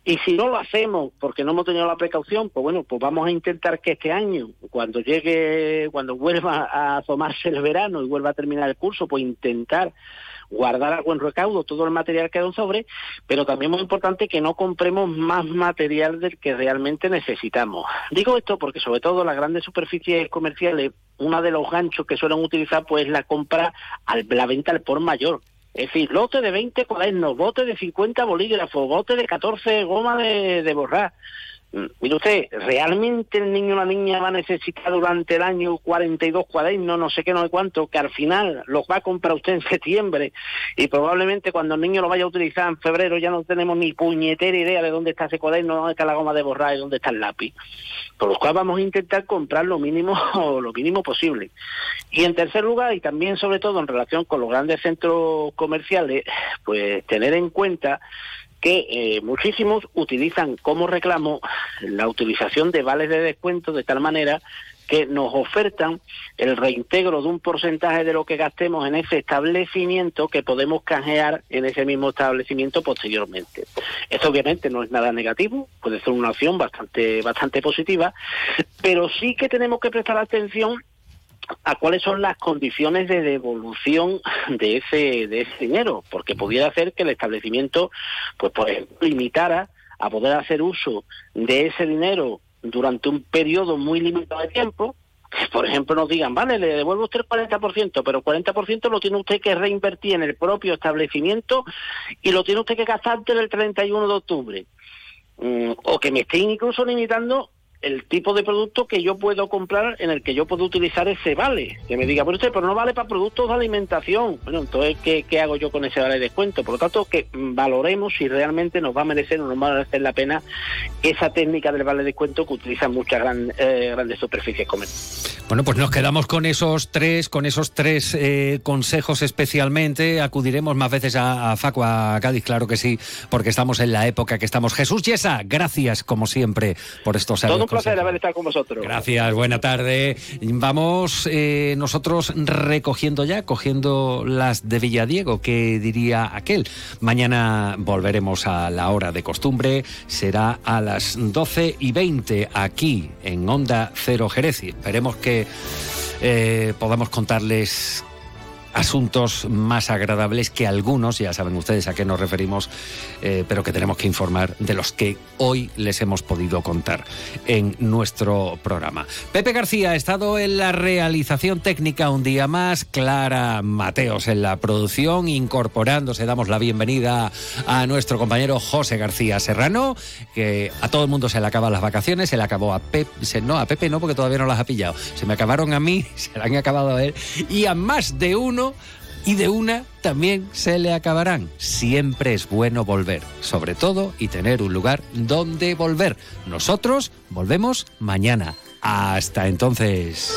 Y si no lo hacemos porque no hemos tenido la precaución, pues bueno, pues vamos a intentar que este año, cuando llegue, cuando vuelva a asomarse el verano y vuelva a terminar el curso, pues intentar guardar a buen recaudo todo el material que hay en sobre, pero también muy importante que no compremos más material del que realmente necesitamos. Digo esto porque sobre todo las grandes superficies comerciales, uno de los ganchos que suelen utilizar pues es la compra, al, la venta al por mayor. Es decir, lote de 20 cuadernos, bote de 50 bolígrafos, bote de 14 goma de, de borrar. Mm, Mire usted, ¿realmente el niño o la niña va a necesitar durante el año 42 cuadernos, no sé qué, no sé cuánto, que al final los va a comprar usted en septiembre y probablemente cuando el niño lo vaya a utilizar en febrero ya no tenemos ni puñetera idea de dónde está ese cuaderno, dónde está la goma de borrar y dónde está el lápiz? Por lo cual vamos a intentar comprar lo mínimo lo mínimo posible. Y en tercer lugar, y también sobre todo en relación con los grandes centros comerciales, pues tener en cuenta que eh, muchísimos utilizan como reclamo la utilización de vales de descuento de tal manera que nos ofertan el reintegro de un porcentaje de lo que gastemos en ese establecimiento que podemos canjear en ese mismo establecimiento posteriormente. Esto obviamente no es nada negativo, puede ser una opción bastante bastante positiva, pero sí que tenemos que prestar atención a cuáles son las condiciones de devolución de ese de ese dinero, porque pudiera hacer que el establecimiento, pues ejemplo, limitara a poder hacer uso de ese dinero durante un periodo muy limitado de tiempo, por ejemplo nos digan, vale, le devuelvo usted el 40%, pero el 40% lo tiene usted que reinvertir en el propio establecimiento y lo tiene usted que gastar antes del 31 de octubre. Mm, o que me estén incluso limitando el tipo de producto que yo puedo comprar en el que yo puedo utilizar ese vale. Que me diga, pero usted, pero no vale para productos de alimentación. Bueno, entonces, ¿qué, qué hago yo con ese vale de descuento? Por lo tanto, que mm, valoremos si realmente nos va a merecer o nos va a merecer la pena esa técnica del vale de descuento que utilizan muchas gran, eh, grandes superficies comerciales. Bueno, pues nos quedamos con esos tres, con esos tres eh, consejos especialmente. Acudiremos más veces a, a Facua, a Cádiz, claro que sí, porque estamos en la época que estamos. Jesús Yesa, gracias como siempre por estos Todo placer haber estado con vosotros. Gracias, buena tarde. Vamos eh, nosotros recogiendo ya, cogiendo las de Villadiego, que diría aquel. Mañana volveremos a la hora de costumbre, será a las 12 y 20 aquí en Onda Cero Jerez. Y Esperemos que eh, podamos contarles asuntos más agradables que algunos, ya saben ustedes a qué nos referimos, eh, pero que tenemos que informar de los que hoy les hemos podido contar en nuestro programa. Pepe García ha estado en la realización técnica un día más, Clara Mateos en la producción, incorporándose, damos la bienvenida a nuestro compañero José García Serrano, que a todo el mundo se le acaban las vacaciones, se le acabó a Pepe, no, a Pepe no, porque todavía no las ha pillado, se me acabaron a mí, se le han acabado a él, y a más de y de una también se le acabarán. Siempre es bueno volver, sobre todo y tener un lugar donde volver. Nosotros volvemos mañana. Hasta entonces.